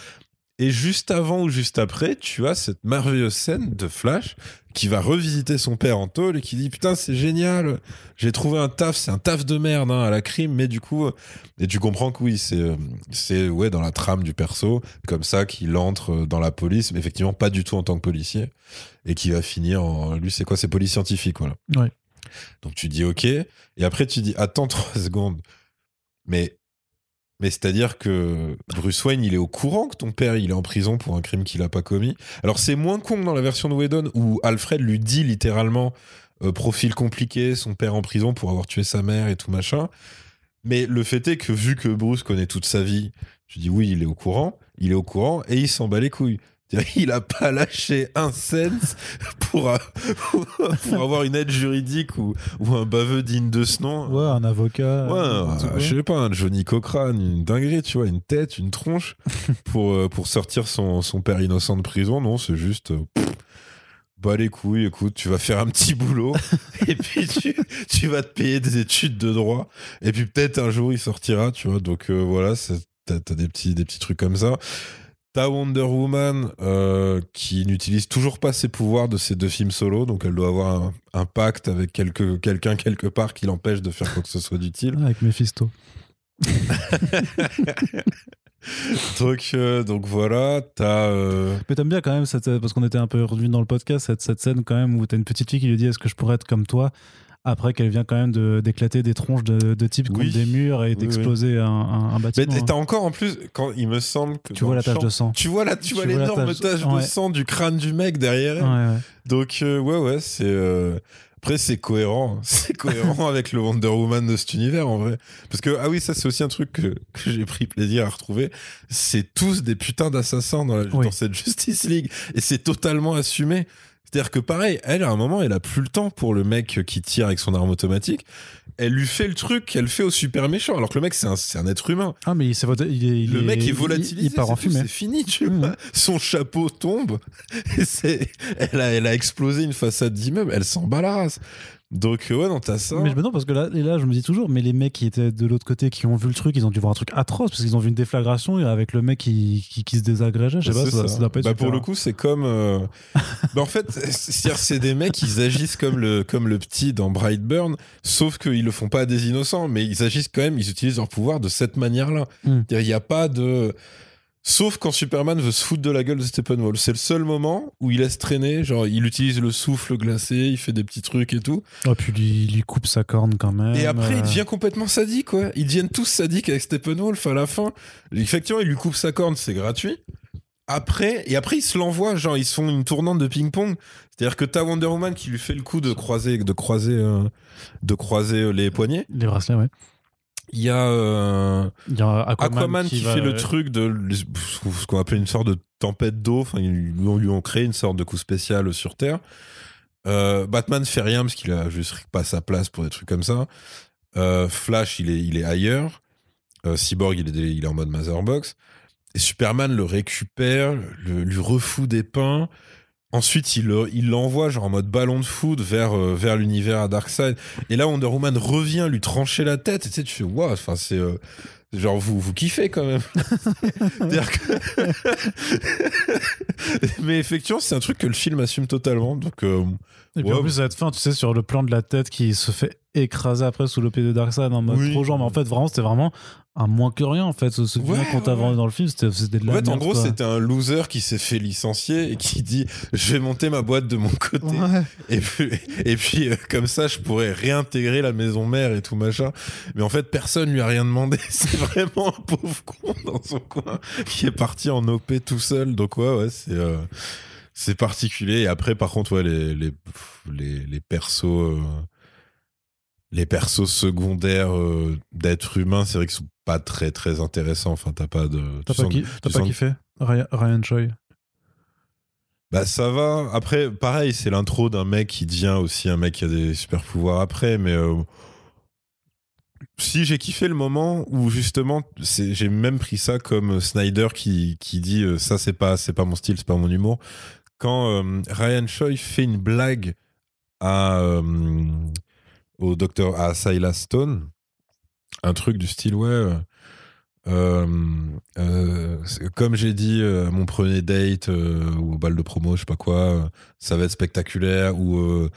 Et juste avant ou juste après, tu as cette merveilleuse scène de Flash qui va revisiter son père en tôle et qui dit putain c'est génial, j'ai trouvé un taf, c'est un taf de merde hein, à la crime, mais du coup euh, et tu comprends que oui c'est euh, c'est ouais dans la trame du perso comme ça qu'il entre dans la police, mais effectivement pas du tout en tant que policier et qui va finir en lui c'est quoi c'est police scientifique voilà. Ouais. Donc tu dis ok et après tu dis attends trois secondes, mais mais c'est-à-dire que Bruce Wayne, il est au courant que ton père, est en prison pour un crime qu'il a pas commis. Alors c'est moins con dans la version de Whedon où Alfred lui dit littéralement euh, profil compliqué, son père en prison pour avoir tué sa mère et tout machin. Mais le fait est que vu que Bruce connaît toute sa vie, tu dis oui, il est au courant, il est au courant et il s'en bat les couilles. Il a pas lâché un cent pour, euh, pour avoir une aide juridique ou, ou un baveux digne de ce nom. Ouais, un avocat. Ouais, euh, je sais pas, un Johnny Cochrane, une dinguerie, tu vois, une tête, une tronche, pour, euh, pour sortir son, son père innocent de prison. Non, c'est juste. euh, pff, bah les couilles, écoute, tu vas faire un petit boulot, et puis tu, tu vas te payer des études de droit, et puis peut-être un jour il sortira, tu vois. Donc voilà, t'as des petits, des petits trucs comme ça. T'as Wonder Woman euh, qui n'utilise toujours pas ses pouvoirs de ses deux films solo, donc elle doit avoir un, un pacte avec quelque- quelqu'un quelque part qui l'empêche de faire quoi que ce soit d'utile. Avec Mephisto. donc, euh, donc voilà, t'as. euh, Mais t'aimes bien quand même, cette, parce qu'on était un peu revenu dans le podcast, cette, cette scène quand même où t'as une petite fille qui lui dit Est-ce que je pourrais être comme toi? Après qu'elle vient quand même de- d'éclater des tronches de, de types Oui. contre des murs et Oui, d'exploser un, un- un Mais bâtiment. t'as hein. encore en plus, quand il me semble que. Tu vois la tache champ- de sang. Tu vois, la, tu Tu vois l'énorme tache- de ouais. sang du crâne du mec derrière elle. Ouais, ouais. Donc, euh, ouais, ouais, c'est. euh, Après, c'est cohérent. C'est cohérent avec le Wonder Woman de cet univers, en vrai. Parce que, ah oui, ça, c'est aussi un truc que, que j'ai pris plaisir à retrouver. C'est tous des putins d'assassins dans, la- Oui. dans cette Justice League. Et c'est totalement assumé. C'est-à-dire que, pareil, elle, à un moment, elle a plus le temps pour le mec qui tire avec son arme automatique. Elle lui fait le truc qu'elle fait au super méchant. Alors que le mec, c'est un, c'est un être humain. Ah, mais il, est, Le mec est il- volatilisé. Il, part en fumée. C'est fini, tu Mhm. vois. Son chapeau tombe. Et c'est, elle, a, elle a explosé une façade d'immeuble. Elle s'en bat la race. Donc, euh, ouais, non, t'as ça. Mais je me demande parce que là, et là, je me dis toujours, mais les mecs qui étaient de l'autre côté, qui ont vu le truc, ils ont dû voir un truc atroce parce qu'ils ont vu une déflagration avec le mec qui, qui, qui se désagrégeait. Je sais Bah, pas, c'est ça, ça doit pas être Bah, pour le coup, c'est comme. euh, bah, en fait, c'est c'est des mecs, ils agissent comme le, comme le petit dans Brightburn, sauf qu'ils le font pas à des innocents, mais ils agissent quand même, ils utilisent leur pouvoir de cette manière-là. Hmm. Il n'y a pas de. Sauf quand Superman veut se foutre de la gueule de Steppenwolf. C'est le seul moment où il laisse traîner, genre il utilise le souffle glacé, il fait des petits trucs et tout. Oh, puis il lui coupe sa corne quand même. Et après, il euh, devient complètement sadique, quoi. Ils deviennent tous sadiques avec Steppenwolf à la fin. Effectivement, il lui coupe sa corne, c'est gratuit. Après, et après, ils se l'envoient, genre, ils se font une tournante de ping-pong. C'est-à-dire que t'as Wonder Woman qui lui fait le coup de croiser, de croiser, euh, de croiser euh, les poignets. Les bracelets, ouais. Il y a euh, Il y a Aquaman, Aquaman, qui, va- fait le truc de ce qu'on appelle une sorte de tempête d'eau. Enfin, ils lui ont, lui ont créé une sorte de coup spécial sur Terre. Euh, Batman fait rien parce qu'il a juste pas sa place pour des trucs comme ça. Euh, Flash, il est, il est ailleurs. Euh, Cyborg, il est, il est en mode Motherbox. Et Superman le récupère, le- lui refout des pains. Ensuite, il le- il l'envoie genre en mode ballon de foot vers, euh, vers l'univers à Darkseid. Et là, Wonder Woman revient lui trancher la tête. Et tu sais, tu fais, waouh, enfin, c'est. euh, genre, vous, vous kiffez quand même. Que- Mais effectivement, c'est un truc que le film assume totalement. Donc, euh, Et puis Ouais, en plus, cette fin, tu sais, sur le plan de la tête qui se fait écraser après sous le pied de Darkseid en mode Oui. trop genre. Mais en fait, vraiment, c'était vraiment un moins que rien. En fait, ce, ce Ouais, qu'on t'a vendu ouais. dans le film, c'était de la en fait, en gros, c'était un loser qui s'est fait licencier et qui dit Je vais monter ma boîte de mon côté. Ouais. Et puis, et puis euh, comme ça, je pourrais réintégrer la maison mère et tout machin. Mais en fait, personne lui a rien demandé. C'est vraiment un pauvre con dans son coin qui est parti en OP tout seul. Donc ouais, ouais, c'est euh, c'est particulier. Et après, par contre, ouais, les les les, les persos. euh, les persos secondaires euh, d'êtres humains, c'est vrai qu'ils sont pas très très intéressants. Enfin, t'as pas de. T'as pas, sens- kiffé Ryan, Ryan Choi Bah ça va. Après, pareil, c'est l'intro d'un mec qui devient aussi un mec qui a des super pouvoirs après, mais euh, si j'ai kiffé le moment où justement, j'ai même pris ça comme Snyder qui, qui dit euh, ça c'est pas c'est pas mon style, c'est pas mon humour. Quand euh, Ryan Choi fait une blague à euh, au docteur à Silas Stone, un truc du style ouais. euh, euh, euh, comme j'ai dit euh, mon premier date ou au bal de promo, je sais pas quoi, ça va être spectaculaire ou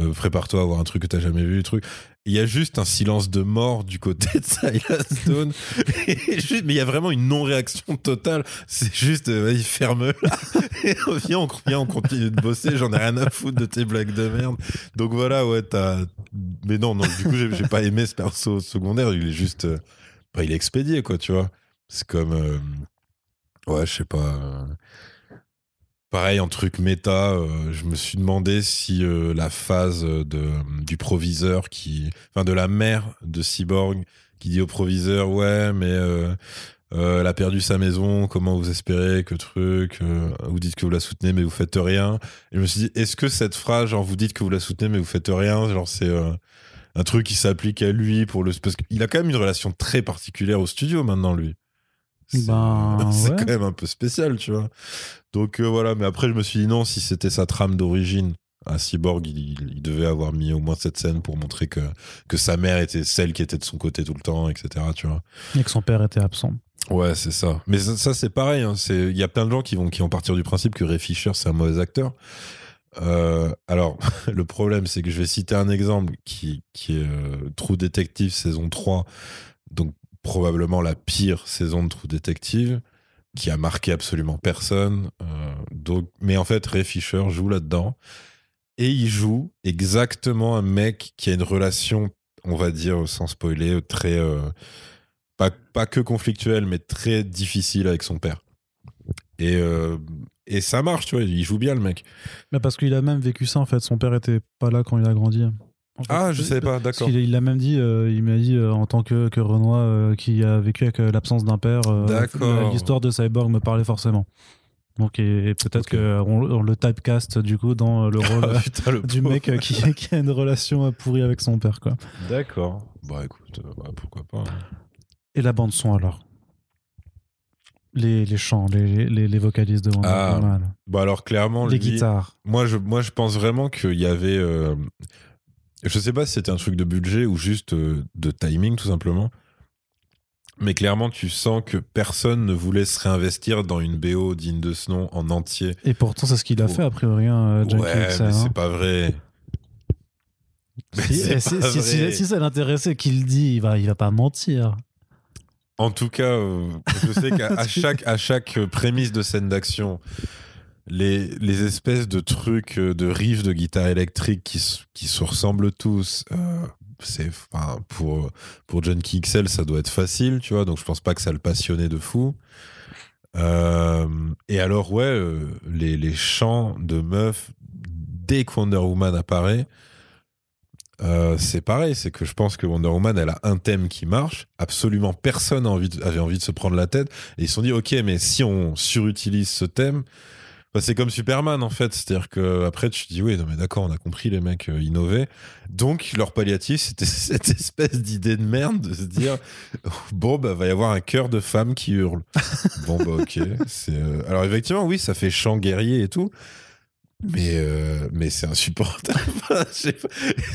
euh, prépare-toi à voir un truc que t'as jamais vu, truc. Il y a juste un silence de mort du côté de Silas Stone, mais il y a vraiment une non-réaction totale. C'est juste, euh, vas-y, ferme-la. Et viens, on, viens, on continue de bosser. J'en ai rien à foutre de tes blagues de merde. Donc voilà, ouais, t'as. Mais non, non, du coup, j'ai j'ai pas aimé ce perso secondaire. Il est juste. euh, bah, il est expédié, quoi, tu vois. C'est comme. euh, Ouais, je sais pas. Pareil, en truc méta, euh, je me suis demandé si euh, la phase de, du proviseur, qui, enfin de la mère de Cyborg, qui dit au proviseur, ouais, mais euh, elle a perdu sa maison, comment vous espérez que truc, vous dites que vous la soutenez mais vous faites rien. Et je me suis dit, est-ce que cette phrase, genre vous dites que vous la soutenez mais vous faites rien, genre c'est un truc qui s'applique à lui pour le, parce qu'il a quand même une relation très particulière au studio maintenant lui. C'est Ben, ouais. quand même un peu spécial, tu vois. Donc euh, voilà, mais après je me suis dit non, si c'était sa trame d'origine à Cyborg, il, il- il devait avoir mis au moins cette scène pour montrer que, que sa mère était celle qui était de son côté tout le temps, etc. Tu vois. et que son père était absent. Ouais, c'est ça. Mais ça, ça, c'est pareil. hein. Il y a plein de gens qui vont, qui vont partir du principe que Ray Fisher, c'est un mauvais acteur. Euh, alors, le problème, c'est que je vais citer un exemple qui, qui est euh, True Detective saison 3. Donc, probablement la pire saison de True Detective, qui a marqué absolument personne. Euh, donc, mais en fait, Ray Fisher joue là-dedans. Et il joue exactement un mec qui a une relation, on va dire, sans spoiler, très. euh, pas, pas que conflictuelle, mais très difficile avec son père. Et, euh, et ça marche, tu vois, il joue bien le mec. Mais parce qu'il a même vécu ça en fait. Son père était pas là quand il a grandi. Ah, je savais pas, d'accord. qu'il il l'a même dit, euh, il m'a dit euh, en tant que, que Renoir euh, qui a vécu avec l'absence d'un père, l'histoire de Cyborg me parlait forcément. Donc et, et peut-être Ok. que on, on le typecast du coup dans le rôle Ah, putain, le du mec qui, qui a une relation pourrie avec son père quoi. D'accord. Bah écoute, bah, pourquoi pas. hein. Et la bande son alors? Les, les chants, les, les, les vocalistes de Wonder Ah, Woman, Bah alors clairement, les lui- guitares. Moi je, moi, je pense vraiment qu'il y avait. Euh, je sais pas si c'était un truc de budget ou juste euh, de timing, tout simplement. Mais clairement, tu sens que personne ne voulait se réinvestir dans une BO digne de ce nom en entier. Et pourtant c'est ce qu'il a Oh. fait a priori, hein, Junkie ouais, mais hein. c'est pas vrai. Si, c'est et si, si- si- ça l'intéressait qu'il le dit, il va, il va pas mentir. En tout cas, euh, je sais qu'à à chaque, à chaque euh, prémisse de scène d'action, les, les espèces de trucs euh, de riffs de guitare électrique qui, qui se ressemblent tous, euh, c'est, pour, pour Junkie XL, ça doit être facile, tu vois, donc je pense pas que ça le passionnait de fou. Euh, et alors, ouais, les, les chants de meufs, dès que Wonder Woman apparaît, c'est pareil, c'est que je pense que Wonder Woman, elle a un thème qui marche. Absolument personne a envie de- avait envie de se prendre la tête. Et ils se sont dit, ok, mais si on surutilise ce thème, bah, c'est comme Superman en fait. C'est-à-dire que après tu te dis, oui, non mais d'accord, on a compris les mecs euh, innover. Donc leur palliatif, c'était cette espèce d'idée de merde de se dire, bon, bah va y avoir un cœur de femme qui hurle. bon, bah ok. C'est, euh, Alors effectivement, oui, ça fait chant guerrier et tout. Mais, euh, mais c'est insupportable.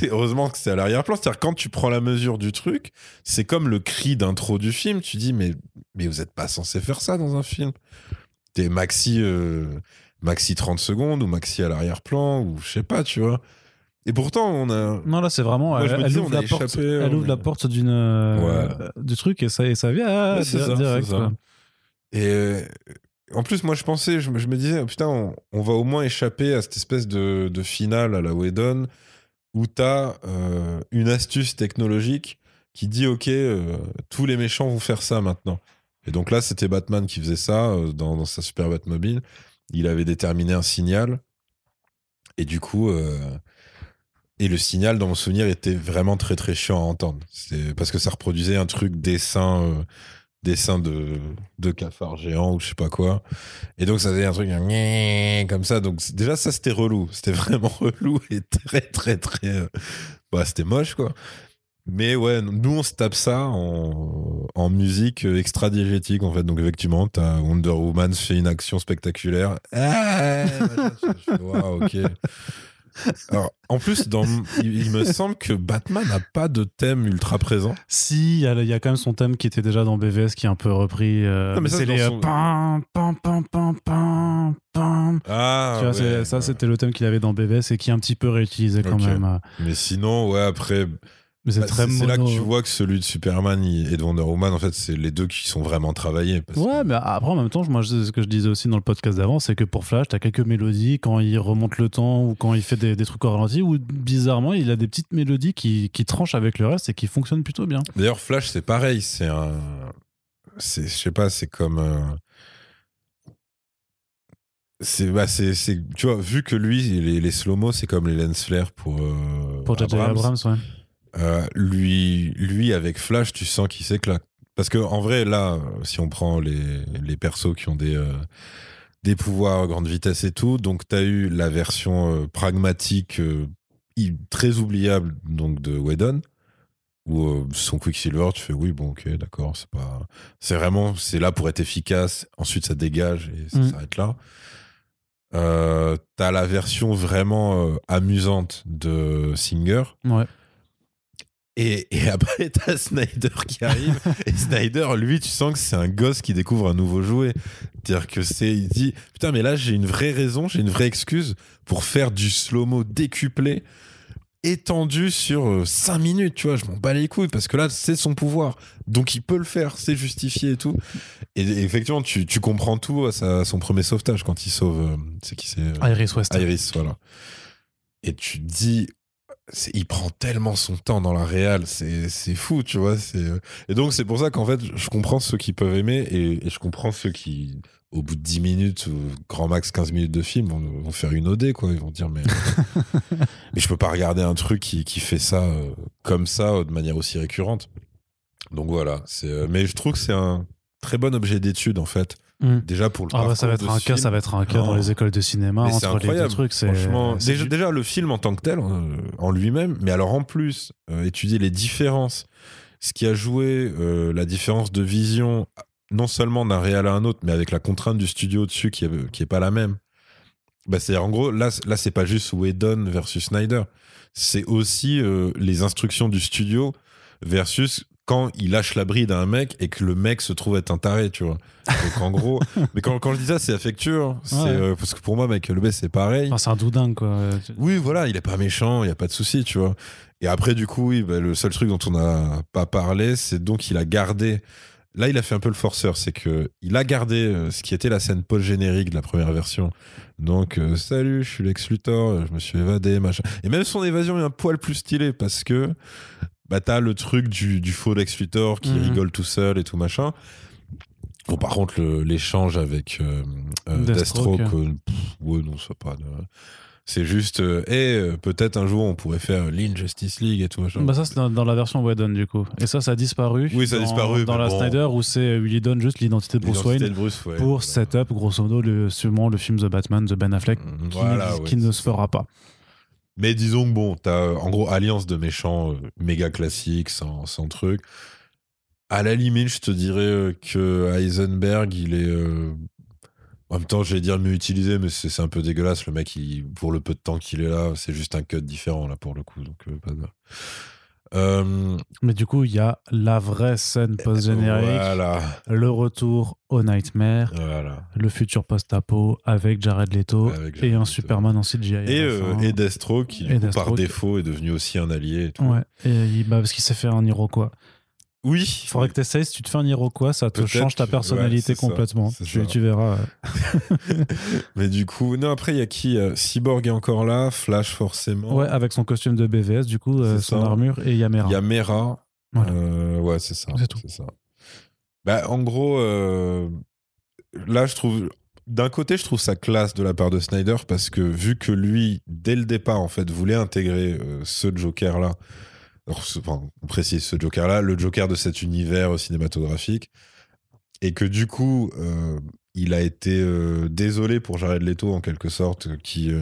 Heureusement que c'est à l'arrière-plan. C'est-à-dire, quand tu prends la mesure du truc, c'est comme le cri d'intro du film. Tu dis, mais, mais vous n'êtes pas censé faire ça dans un film. T'es maxi, euh, maxi 30 secondes ou maxi à l'arrière-plan ou je sais pas, tu vois. Et pourtant, on a. Non, là, c'est vraiment. Moi, elle, me elle disais, ouvre, la porte, échappé, elle on ouvre a- la porte d'une, euh, du truc et ça, et ça vient ah, Ouais, ça, direct. ça. Et euh, en plus, moi, je pensais, je me, je me disais, oh, putain, on, on va au moins échapper à cette espèce de, de finale à la Whedon où t'as euh, une astuce technologique qui dit, ok, euh, tous les méchants vont faire ça maintenant. Et donc là, c'était Batman qui faisait ça dans, dans sa super Batmobile. Il avait déterminé un signal. Et du coup, euh, et le signal, dans mon souvenir, était vraiment très très chiant à entendre. Parce que ça reproduisait un truc dessin, euh, dessin de, de cafard géant ou je sais pas quoi. Et donc ça faisait un truc comme ça. Donc déjà ça c'était relou, c'était vraiment relou et très très très, bah c'était moche quoi. Mais ouais, nous on se tape ça en, en musique euh, extra diégétique en fait. Donc effectivement, t'as Wonder Woman fait une action spectaculaire. Ah, fais, Waouh, ok. Alors, en plus, dans, il, me semble que Batman n'a pas de thème ultra présent. Si, il y, y a quand même son thème qui était déjà dans BVS qui est un peu repris. euh, Non, mais ça, c'est les. euh, son- pam, pam, pam, pam. Ah, tu vois, ouais, ça, ouais. c'était le thème qu'il avait dans BVS et qui est un petit peu réutilisé quand Ok. même. Mais sinon, ouais, après, c'est bah, très c'est là que tu vois que celui de Superman et de Wonder Woman, en fait, c'est les deux qui sont vraiment travaillés. parce Ouais, que- mais après, en même temps, moi, ce que je disais aussi dans le podcast d'avant, c'est que pour Flash, t'as quelques mélodies quand il remonte le temps ou quand il fait des, des trucs au ralenti, où bizarrement, il a des petites mélodies qui, qui tranchent avec le reste et qui fonctionnent plutôt bien. D'ailleurs, Flash, c'est pareil. C'est un. Je sais pas, c'est comme. euh, C'est, bah, c'est, tu vois, vu que lui, les, les slow-mo, c'est comme les lens flares pour. euh, Pour. Abrams. Abrams, ouais. Euh, lui, lui, avec Flash, tu sens qu'il s'éclate. Parce que en vrai, là, euh, si on prend les, les persos qui ont des, euh, des pouvoirs à grande vitesse et tout, donc tu as eu la version euh, pragmatique, très oubliable donc de Whedon, où son Quicksilver, tu fais oui, bon, ok, d'accord, c'est pas. C'est vraiment, c'est là pour être efficace, ensuite ça dégage et ça Mm. s'arrête là. Euh, T'as la version vraiment euh, amusante de Singer. Ouais. Et, et après, t'as Snyder qui arrive. et Snyder, lui, tu sens que c'est un gosse qui découvre un nouveau jouet. C'est-à-dire que c'est, il dit, putain, mais là, j'ai une vraie raison, j'ai une vraie excuse pour faire du slow-mo décuplé étendu sur 5 minutes, tu vois, je m'en bats les couilles parce que là, c'est son pouvoir. Donc il peut le faire, c'est justifié et tout. Et, et effectivement, tu, tu comprends tout à sa- son premier sauvetage quand il sauve. euh, c'est qui c'est euh, Iris West. Iris, voilà. Et tu te dis, il prend tellement son temps dans la réal, c'est fou, tu vois. Et donc, c'est pour ça qu'en fait, je comprends ceux qui peuvent aimer et, et je comprends ceux qui, au bout de 10 minutes, ou grand max 15 minutes de film, vont, vont faire une OD, quoi. Ils vont dire, mais, mais je peux pas regarder un truc qui, qui fait ça euh, comme ça, euh, de manière aussi récurrente. Donc voilà. euh, mais je trouve que c'est un très bon objet d'étude, en fait. Mm. Déjà pour le Ah bah ça va être un cas, film. ça va être un cas Non. dans les écoles de cinéma Mais c'est entre les deux incroyable. trucs. C'est Franchement, c'est déjà, du- déjà, le film en tant que tel, euh, en lui-même, mais alors en plus, euh, étudier les différences, ce qui a joué euh, la différence de vision, non seulement d'un réel à un autre, mais avec la contrainte du studio dessus qui est, qui est pas la même. Bah, c'est en gros, là, là c'est pas juste Whedon versus Snyder, c'est aussi euh, les instructions du studio versus quand il lâche la bride à un mec et que le mec se trouve être un taré, tu vois. Donc en gros, mais quand, quand je dis ça, c'est affectueux, hein. Ouais. euh, parce que pour moi, Michael Bay, c'est pareil. Enfin, c'est un doudingue, quoi. Oui, voilà, il est pas méchant, il y a pas de souci, tu vois. Et après, du coup, oui, bah, le seul truc dont on n'a pas parlé, c'est donc qu'il a gardé. Là, il a fait un peu le forceur, c'est que il a gardé euh, ce qui était la scène post-générique de la première version. Donc, euh, salut, je suis Lex Luthor, je me suis évadé, machin. Et même son évasion est un poil plus stylée parce que bah, t'as le truc du, du faux Lex Luthor qui Mhm. rigole tout seul et tout machin. Bon, par contre, l'échange avec euh, euh, Deathstroke. Euh, pff, ouais, non, c'est pas. de- C'est juste, euh, Eh, euh, peut-être un jour on pourrait faire l'Injustice League et tout machin. Bah ça c'est dans, dans la version Whedon du coup. Et ça ça a disparu. Oui, ça a dans- disparu, Dans la bon. Snyder où c'est euh, il donne juste l'identité de Bruce Wayne de Bruce, ouais, pour voilà. setup grosso modo le, sûrement le film The Batman de Ben Affleck Mm, qui, Voilà, ouais, qui ne se fera pas. Mais disons que bon, t'as euh, en gros alliance de méchants euh, méga classique, sans, truc. À la limite, je te dirais euh, que Heisenberg, il est. En même temps, j'allais dire mieux utilisé, mais c'est un peu dégueulasse. Le mec, il, pour le peu de temps qu'il est là, c'est juste un cut différent là pour le coup. Donc, pas de- Euh, Mais du coup il y a la vraie scène post-générique, Voilà, le retour au Nightmare, voilà. le futur post-apo avec Jared Leto Avec et un Leto. Superman en CGI. Et, euh, et Deathstroke, qui du Et coup, par défaut est devenu aussi un allié. Et tout. Ouais, et bah, parce qu'il s'est fait un Iroquois. Oui, Il faudrait que tu essayes, si tu te fais un Iroquois, ça te change ta personnalité ça, complètement. c'est Tu, ça. tu verras. Mais du coup, non, après, il y a qui euh, Cyborg est encore là, Flash forcément. Ouais, avec son costume de BVS, du coup, euh, son ça. armure, et Yamera. Il y a Mera. Voilà. Euh, ouais, c'est ça. C'est tout. ça. Bah, en gros, euh, là, je trouve. D'un côté, je trouve ça classe de la part de Snyder parce que vu que lui, dès le départ, en fait, voulait intégrer ce Joker-là, enfin, on précise ce Joker-là, le Joker de cet univers cinématographique, et que du coup, euh, il a été euh, désolé pour Jared Leto en quelque sorte, euh, qui, euh,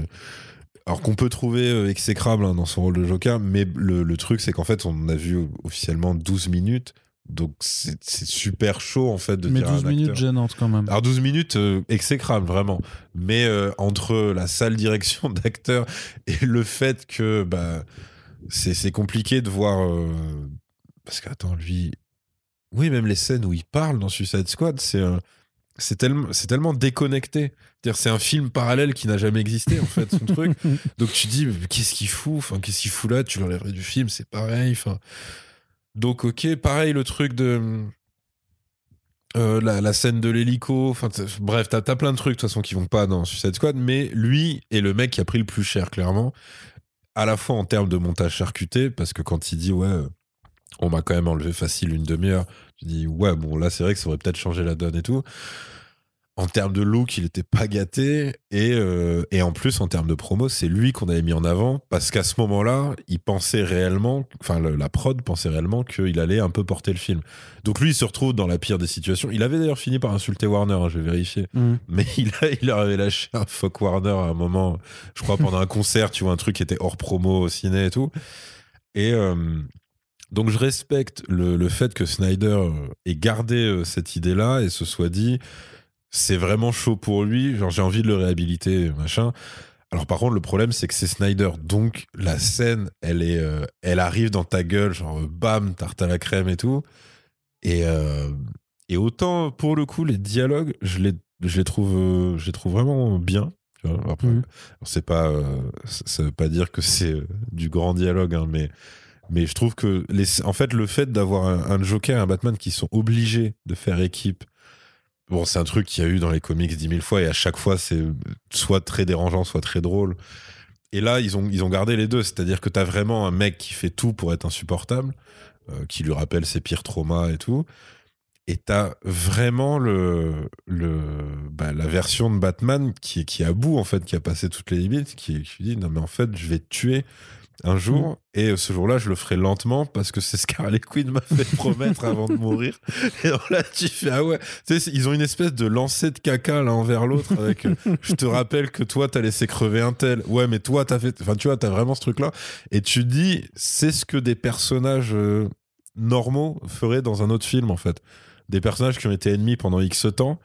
alors qu'on peut trouver euh, exécrable hein, dans son rôle de Joker, mais le, le truc c'est qu'en fait on a vu officiellement 12 minutes, donc c'est super chaud en fait de Mais dire à 12 un minutes acteur- gênantes quand même. alors 12 minutes euh, exécrable vraiment, mais euh, entre la sale direction d'acteur et le fait que bah c'est c'est compliqué de voir euh, parce que attends lui oui même les scènes où il parle dans Suicide Squad c'est euh, c'est tellement c'est tellement déconnecté. C'est un film parallèle qui n'a jamais existé en fait son truc. Donc tu dis mais qu'est-ce qu'il fout? Enfin qu'est-ce qu'il fout là? Tu l'enlèverais du film c'est pareil enfin. Donc ok pareil le truc de euh, la, la scène de l'hélico bref t'as as plein de trucs de toute façon qui vont pas dans Suicide Squad mais lui est le mec qui a pris le plus cher clairement à la fois en termes de montage charcuté parce que quand il dit ouais euh, on m'a quand même enlevé facile une demi-heure tu dis ouais bon là c'est vrai que ça aurait peut-être changé la donne et tout en termes de look, il était pas gâté. Et, euh, et en plus, en termes de promo, c'est lui qu'on avait mis en avant parce qu'à ce moment-là, il pensait réellement, enfin, la prod pensait réellement qu'il allait un peu porter le film. Donc lui, il se retrouve dans la pire des situations. Il avait d'ailleurs fini par insulter Warner, hein, je vais vérifier. Mm. Mais il, a, il leur avait lâché un fuck Warner à un moment, je crois, pendant un concert, tu vois, un truc qui était hors promo au ciné et tout. Et. euh, donc je respecte le, le fait que Snyder ait gardé euh, cette idée-là et se soit dit c'est vraiment chaud pour lui, genre j'ai envie de le réhabiliter, machin. Alors par contre le problème c'est que c'est Snyder, donc la scène elle est, euh, elle arrive dans ta gueule, genre bam tarte à la crème et tout. Et euh, et autant pour le coup les dialogues je les je les trouve euh, je les trouve vraiment bien, Mhm. c'est pas, ça veut pas dire que c'est du grand dialogue, hein, mais, mais je trouve que, les, en fait, le fait d'avoir un, un Joker et un Batman qui sont obligés de faire équipe, bon, c'est un truc qu'il y a eu dans les comics dix mille fois, et à chaque fois, c'est soit très dérangeant, soit très drôle. Et là, ils ont, ils ont gardé les deux, c'est-à-dire que t'as vraiment un mec qui fait tout pour être insupportable, euh, qui lui rappelle ses pires traumas et tout. Et t'as vraiment le, le, bah, la version de Batman qui, est- qui est à bout, en fait, qui a passé toutes les limites, qui, qui dit non, mais en fait, je vais te tuer un jour, et euh, ce jour-là, je le ferai lentement parce que c'est ce qu'Harley Quinn m'a fait promettre avant de mourir. Et alors là, tu fais ah ouais, tu sais, ils ont une espèce de lancer de caca l'un envers l'autre avec euh, je te rappelle que toi, t'as laissé crever un tel. Ouais, mais toi, t'as fait. Enfin, tu vois, t'as vraiment ce truc-là. Et tu dis, c'est ce que des personnages euh, normaux feraient dans un autre film, en fait. Des personnages qui ont été ennemis pendant X temps,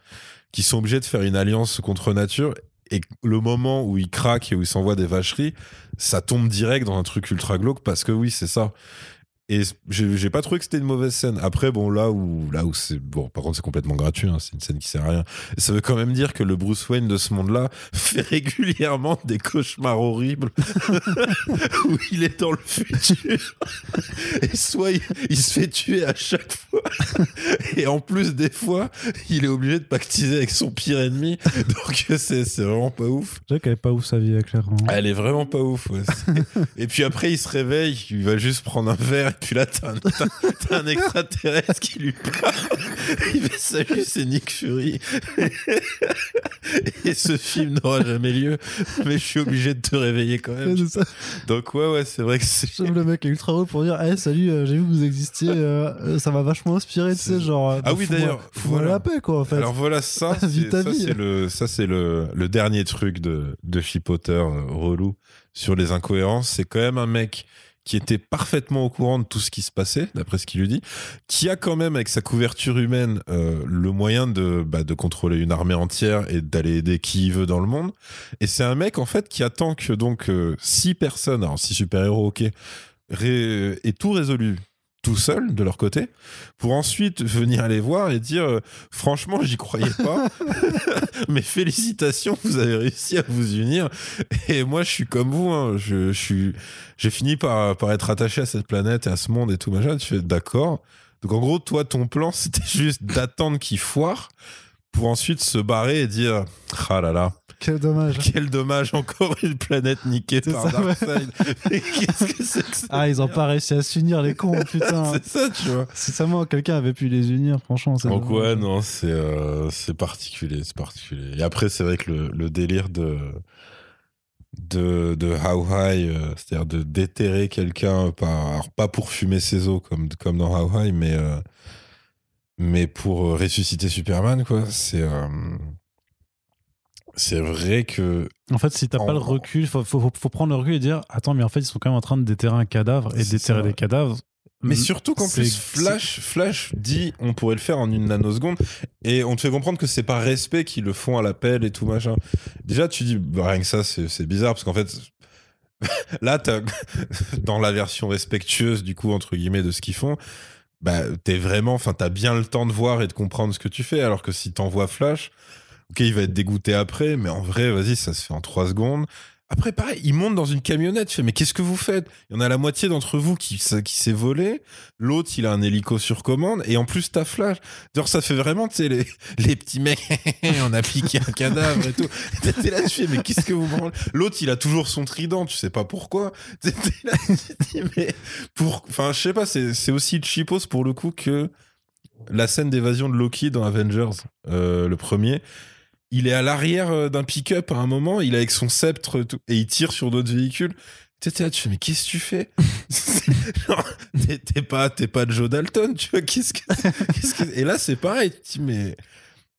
qui sont obligés de faire une alliance contre nature. Et le moment où ils craquent et où ils s'envoient des vacheries, ça tombe direct dans un truc ultra glauque parce que oui, c'est ça. Et j'ai pas trouvé que c'était une mauvaise scène. Après, bon, là où, là où c'est. Bon, par contre, c'est complètement gratuit, hein, c'est une scène qui sert à rien. Ça veut quand même dire que le Bruce Wayne de ce monde-là fait régulièrement des cauchemars horribles où il est dans le futur. Et soit il, il se fait tuer à chaque fois. Et en plus, des fois, il est obligé de pactiser avec son pire ennemi. Donc, c'est c'est vraiment pas ouf. Je sais qu'elle est pas ouf sa vie, clairement. Elle est vraiment pas ouf. ouais. Et puis après, il se réveille, il va juste prendre un verre, puis là, t'as un, t'as- t'as un extraterrestre qui lui parle. Il fait salut, c'est Nick Fury. Et ce film n'aura jamais lieu, mais je suis obligé de te réveiller quand même. C'est ça. Donc, ouais, ouais, c'est vrai que c'est. J'aime le mec est ultra haut pour dire hey, salut euh, j'ai vu que vous existiez euh, euh, ça m'a vachement inspiré tu sais genre Ah oui, d'ailleurs, voilà. la paix quoi en fait Alors voilà, ça, c'est, ça, c'est le, ça, c'est le, le dernier truc de, de Chipotter relou sur les incohérences. C'est quand même un mec qui était parfaitement au courant de tout ce qui se passait, d'après ce qu'il lui dit, qui a quand même, avec sa couverture humaine, euh, le moyen de, bah, de contrôler une armée entière et d'aller aider qui il veut dans le monde. Et c'est un mec, en fait, qui attend que donc euh, six personnes, alors six super-héros, ok, aient tout résolu tout seul de leur côté pour ensuite venir les voir et dire euh, franchement j'y croyais pas. Mais félicitations vous avez réussi à vous unir. Et moi je suis comme vous hein, je, je suis j'ai fini par, par être attaché à cette planète et à ce monde et tout machin. Tu fais d'accord. Donc en gros toi ton plan c'était juste d'attendre qu'ils foirent pour ensuite se barrer et dire ah là là quel dommage quel dommage encore une planète niquée par ouais. Darkseid Mais qu'est-ce que c'est que ça ah ils ont pas réussi à s'unir les cons putain c'est ça tu vois si seulement quelqu'un avait pu les unir franchement c'est Donc dommage. ouais, non, c'est euh, c'est particulier, c'est particulier. Et après, c'est vrai que le, le délire de de, de How High, euh, c'est-à-dire de déterrer quelqu'un, par, alors pas pour fumer ses os comme, comme dans How High, mais, euh, mais pour euh, ressusciter Superman, quoi, c'est... c'est vrai que... en fait si t'as En- pas le recul faut, faut, prendre le recul et dire attends mais en fait ils sont quand même en train de déterrer un cadavre et déterrer ça. des cadavres Mais surtout qu'en plus, Flash, Flash dit on pourrait le faire en une nanoseconde et on te fait comprendre que c'est par respect qu'ils le font à l'appel et tout machin. Déjà, tu dis bah, rien que ça, c'est bizarre parce qu'en fait, là, dans la version respectueuse du coup entre guillemets de ce qu'ils font, bah t'es vraiment, enfin t'as bien le temps de voir et de comprendre ce que tu fais. Alors que si t'envoies Flash, ok, il va être dégoûté après, mais en vrai, vas-y, ça se fait en trois secondes. Après, pareil, il monte dans une camionnette. Tu fais, mais qu'est-ce que vous faites? Il y en a la moitié d'entre vous qui, s'est volé. L'autre, il a un hélico sur commande. Et en plus, t'as Flash. Genre, ça fait vraiment, tu sais, les, petits mecs, on a piqué un cadavre et tout. T'es là, tu fais, mais qu'est-ce que vous branlez? L'autre, il a toujours son trident. Tu sais pas pourquoi. Là, tu dis, mais pour. Enfin, je sais pas, c'est c'est aussi cheapos pour le coup que la scène d'évasion de Loki dans Avengers, euh, le premier. Il est à l'arrière euh, d'un pick-up à un moment, il est avec son sceptre tout- et il tire sur d'autres véhicules. Tu là, tu fais, mais qu'est-ce que tu fais? T'es pas, t'es pas Joe Dalton, tu vois, qu'est-ce que, Et là, c'est pareil, tu mais.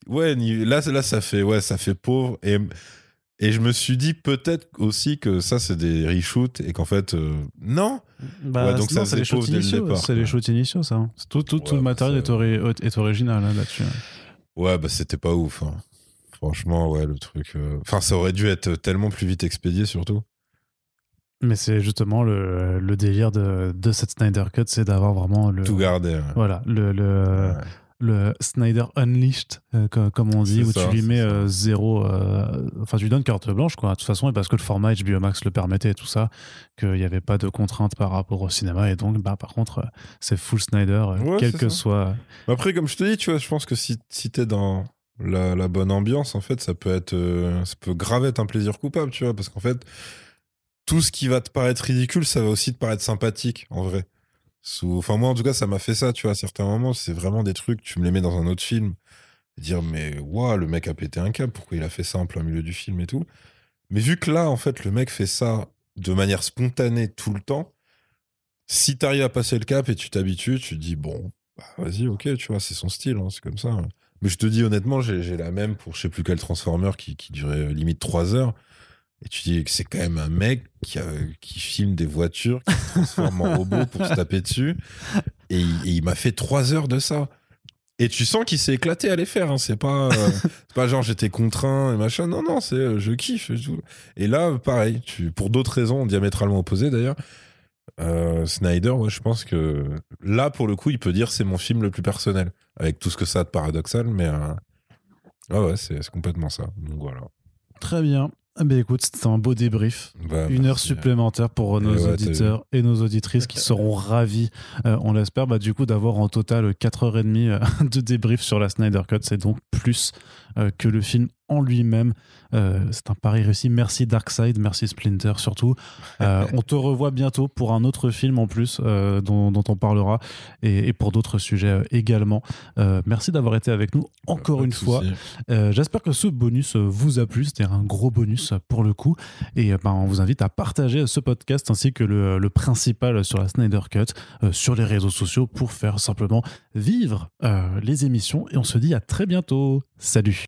Ouais, là, là, ça fait, ouais, ça fait pauvre. Et, et je me suis dit peut-être aussi que ça, c'est des reshoots et qu'en fait, euh, non. Bah, Ouais, donc non, ça c'est les shoots initiaux c'est les shoots initiaux ça hein. tout, tout, tout Ouais, le matériel est, ori- est original hein, là-dessus Ouais, bah, c'était pas ouf. hein. Franchement, ouais, le truc. euh, Enfin, ça aurait dû être tellement plus vite expédié, surtout. Mais c'est justement le, le délire de, de cette Snyder Cut, c'est d'avoir vraiment le. Tout garder. ouais. Voilà, le, le, Ouais. le Snyder Unleashed, euh, co- comme on dit, où ça, tu lui mets euh, zéro. Enfin, tu lui donnes carte blanche, quoi, de toute façon, et parce que le format HBO Max le permettait et tout ça, qu'il n'y avait pas de contraintes par rapport au cinéma. Et donc, bah, par contre, c'est full Snyder, Ouais, quel que ça. soit. Après, comme je te dis, tu vois, je pense que si, si t'es dans la, bonne ambiance, en fait, ça peut être, euh, ça peut grave être un plaisir coupable, tu vois, parce qu'en fait, tout ce qui va te paraître ridicule, ça va aussi te paraître sympathique, en vrai. Enfin, moi, en tout cas, ça m'a fait ça, tu vois, à certains moments, c'est vraiment des trucs, tu me les mets dans un autre film, dire, mais waouh, le mec a pété un câble, pourquoi il a fait ça en plein milieu du film et tout. Mais vu que là, en fait, le mec fait ça de manière spontanée tout le temps, si t'arrives à passer le cap et tu t'habitues, tu te dis, bon, bah, vas-y, ok, tu vois, c'est son style, hein, c'est comme ça. Mais je te dis honnêtement, j'ai la même pour je sais plus quel Transformer qui, durait euh, limite 3 heures. Et tu dis que c'est quand même un mec qui, filme des voitures, qui se transforme en robot pour se taper dessus. Et, il- m'a fait 3 heures de ça. Et tu sens qu'il s'est éclaté à les faire. hein. C'est pas, euh, pas genre j'étais contraint et machin. Non, non, c'est euh, je kiffe. et là, pareil, pour d'autres raisons diamétralement opposées d'ailleurs, euh, Snyder, ouais, je pense que là, pour le coup, il peut dire c'est mon film le plus personnel, avec tout ce que ça a de paradoxal, mais euh, ah ouais, c'est complètement ça. Donc voilà. Très bien. Ah, bah, écoute, c'était un beau débrief. Bah, Une heure merci. supplémentaire pour nos ouais, auditeurs et nos auditrices qui seront ravis, euh, on l'espère, bah, du coup d'avoir en total 4h30 euh, de débrief sur la Snyder Cut. C'est donc plus que le film en lui-même. Euh, c'est un pari réussi. Merci Darkseid, merci Splinter surtout. Euh, on te revoit bientôt pour un autre film en plus euh, dont, dont on parlera et, et pour d'autres sujets euh, également. Euh, merci d'avoir été avec nous encore une fois. Euh, J'espère que ce bonus euh, vous a plu. C'était un gros bonus euh, pour le coup. Et euh, ben, on vous invite à partager ce podcast ainsi que le, le principal sur la Snyder Cut euh, sur les réseaux sociaux pour faire simplement vivre euh, les émissions. Et on se dit à très bientôt. Salut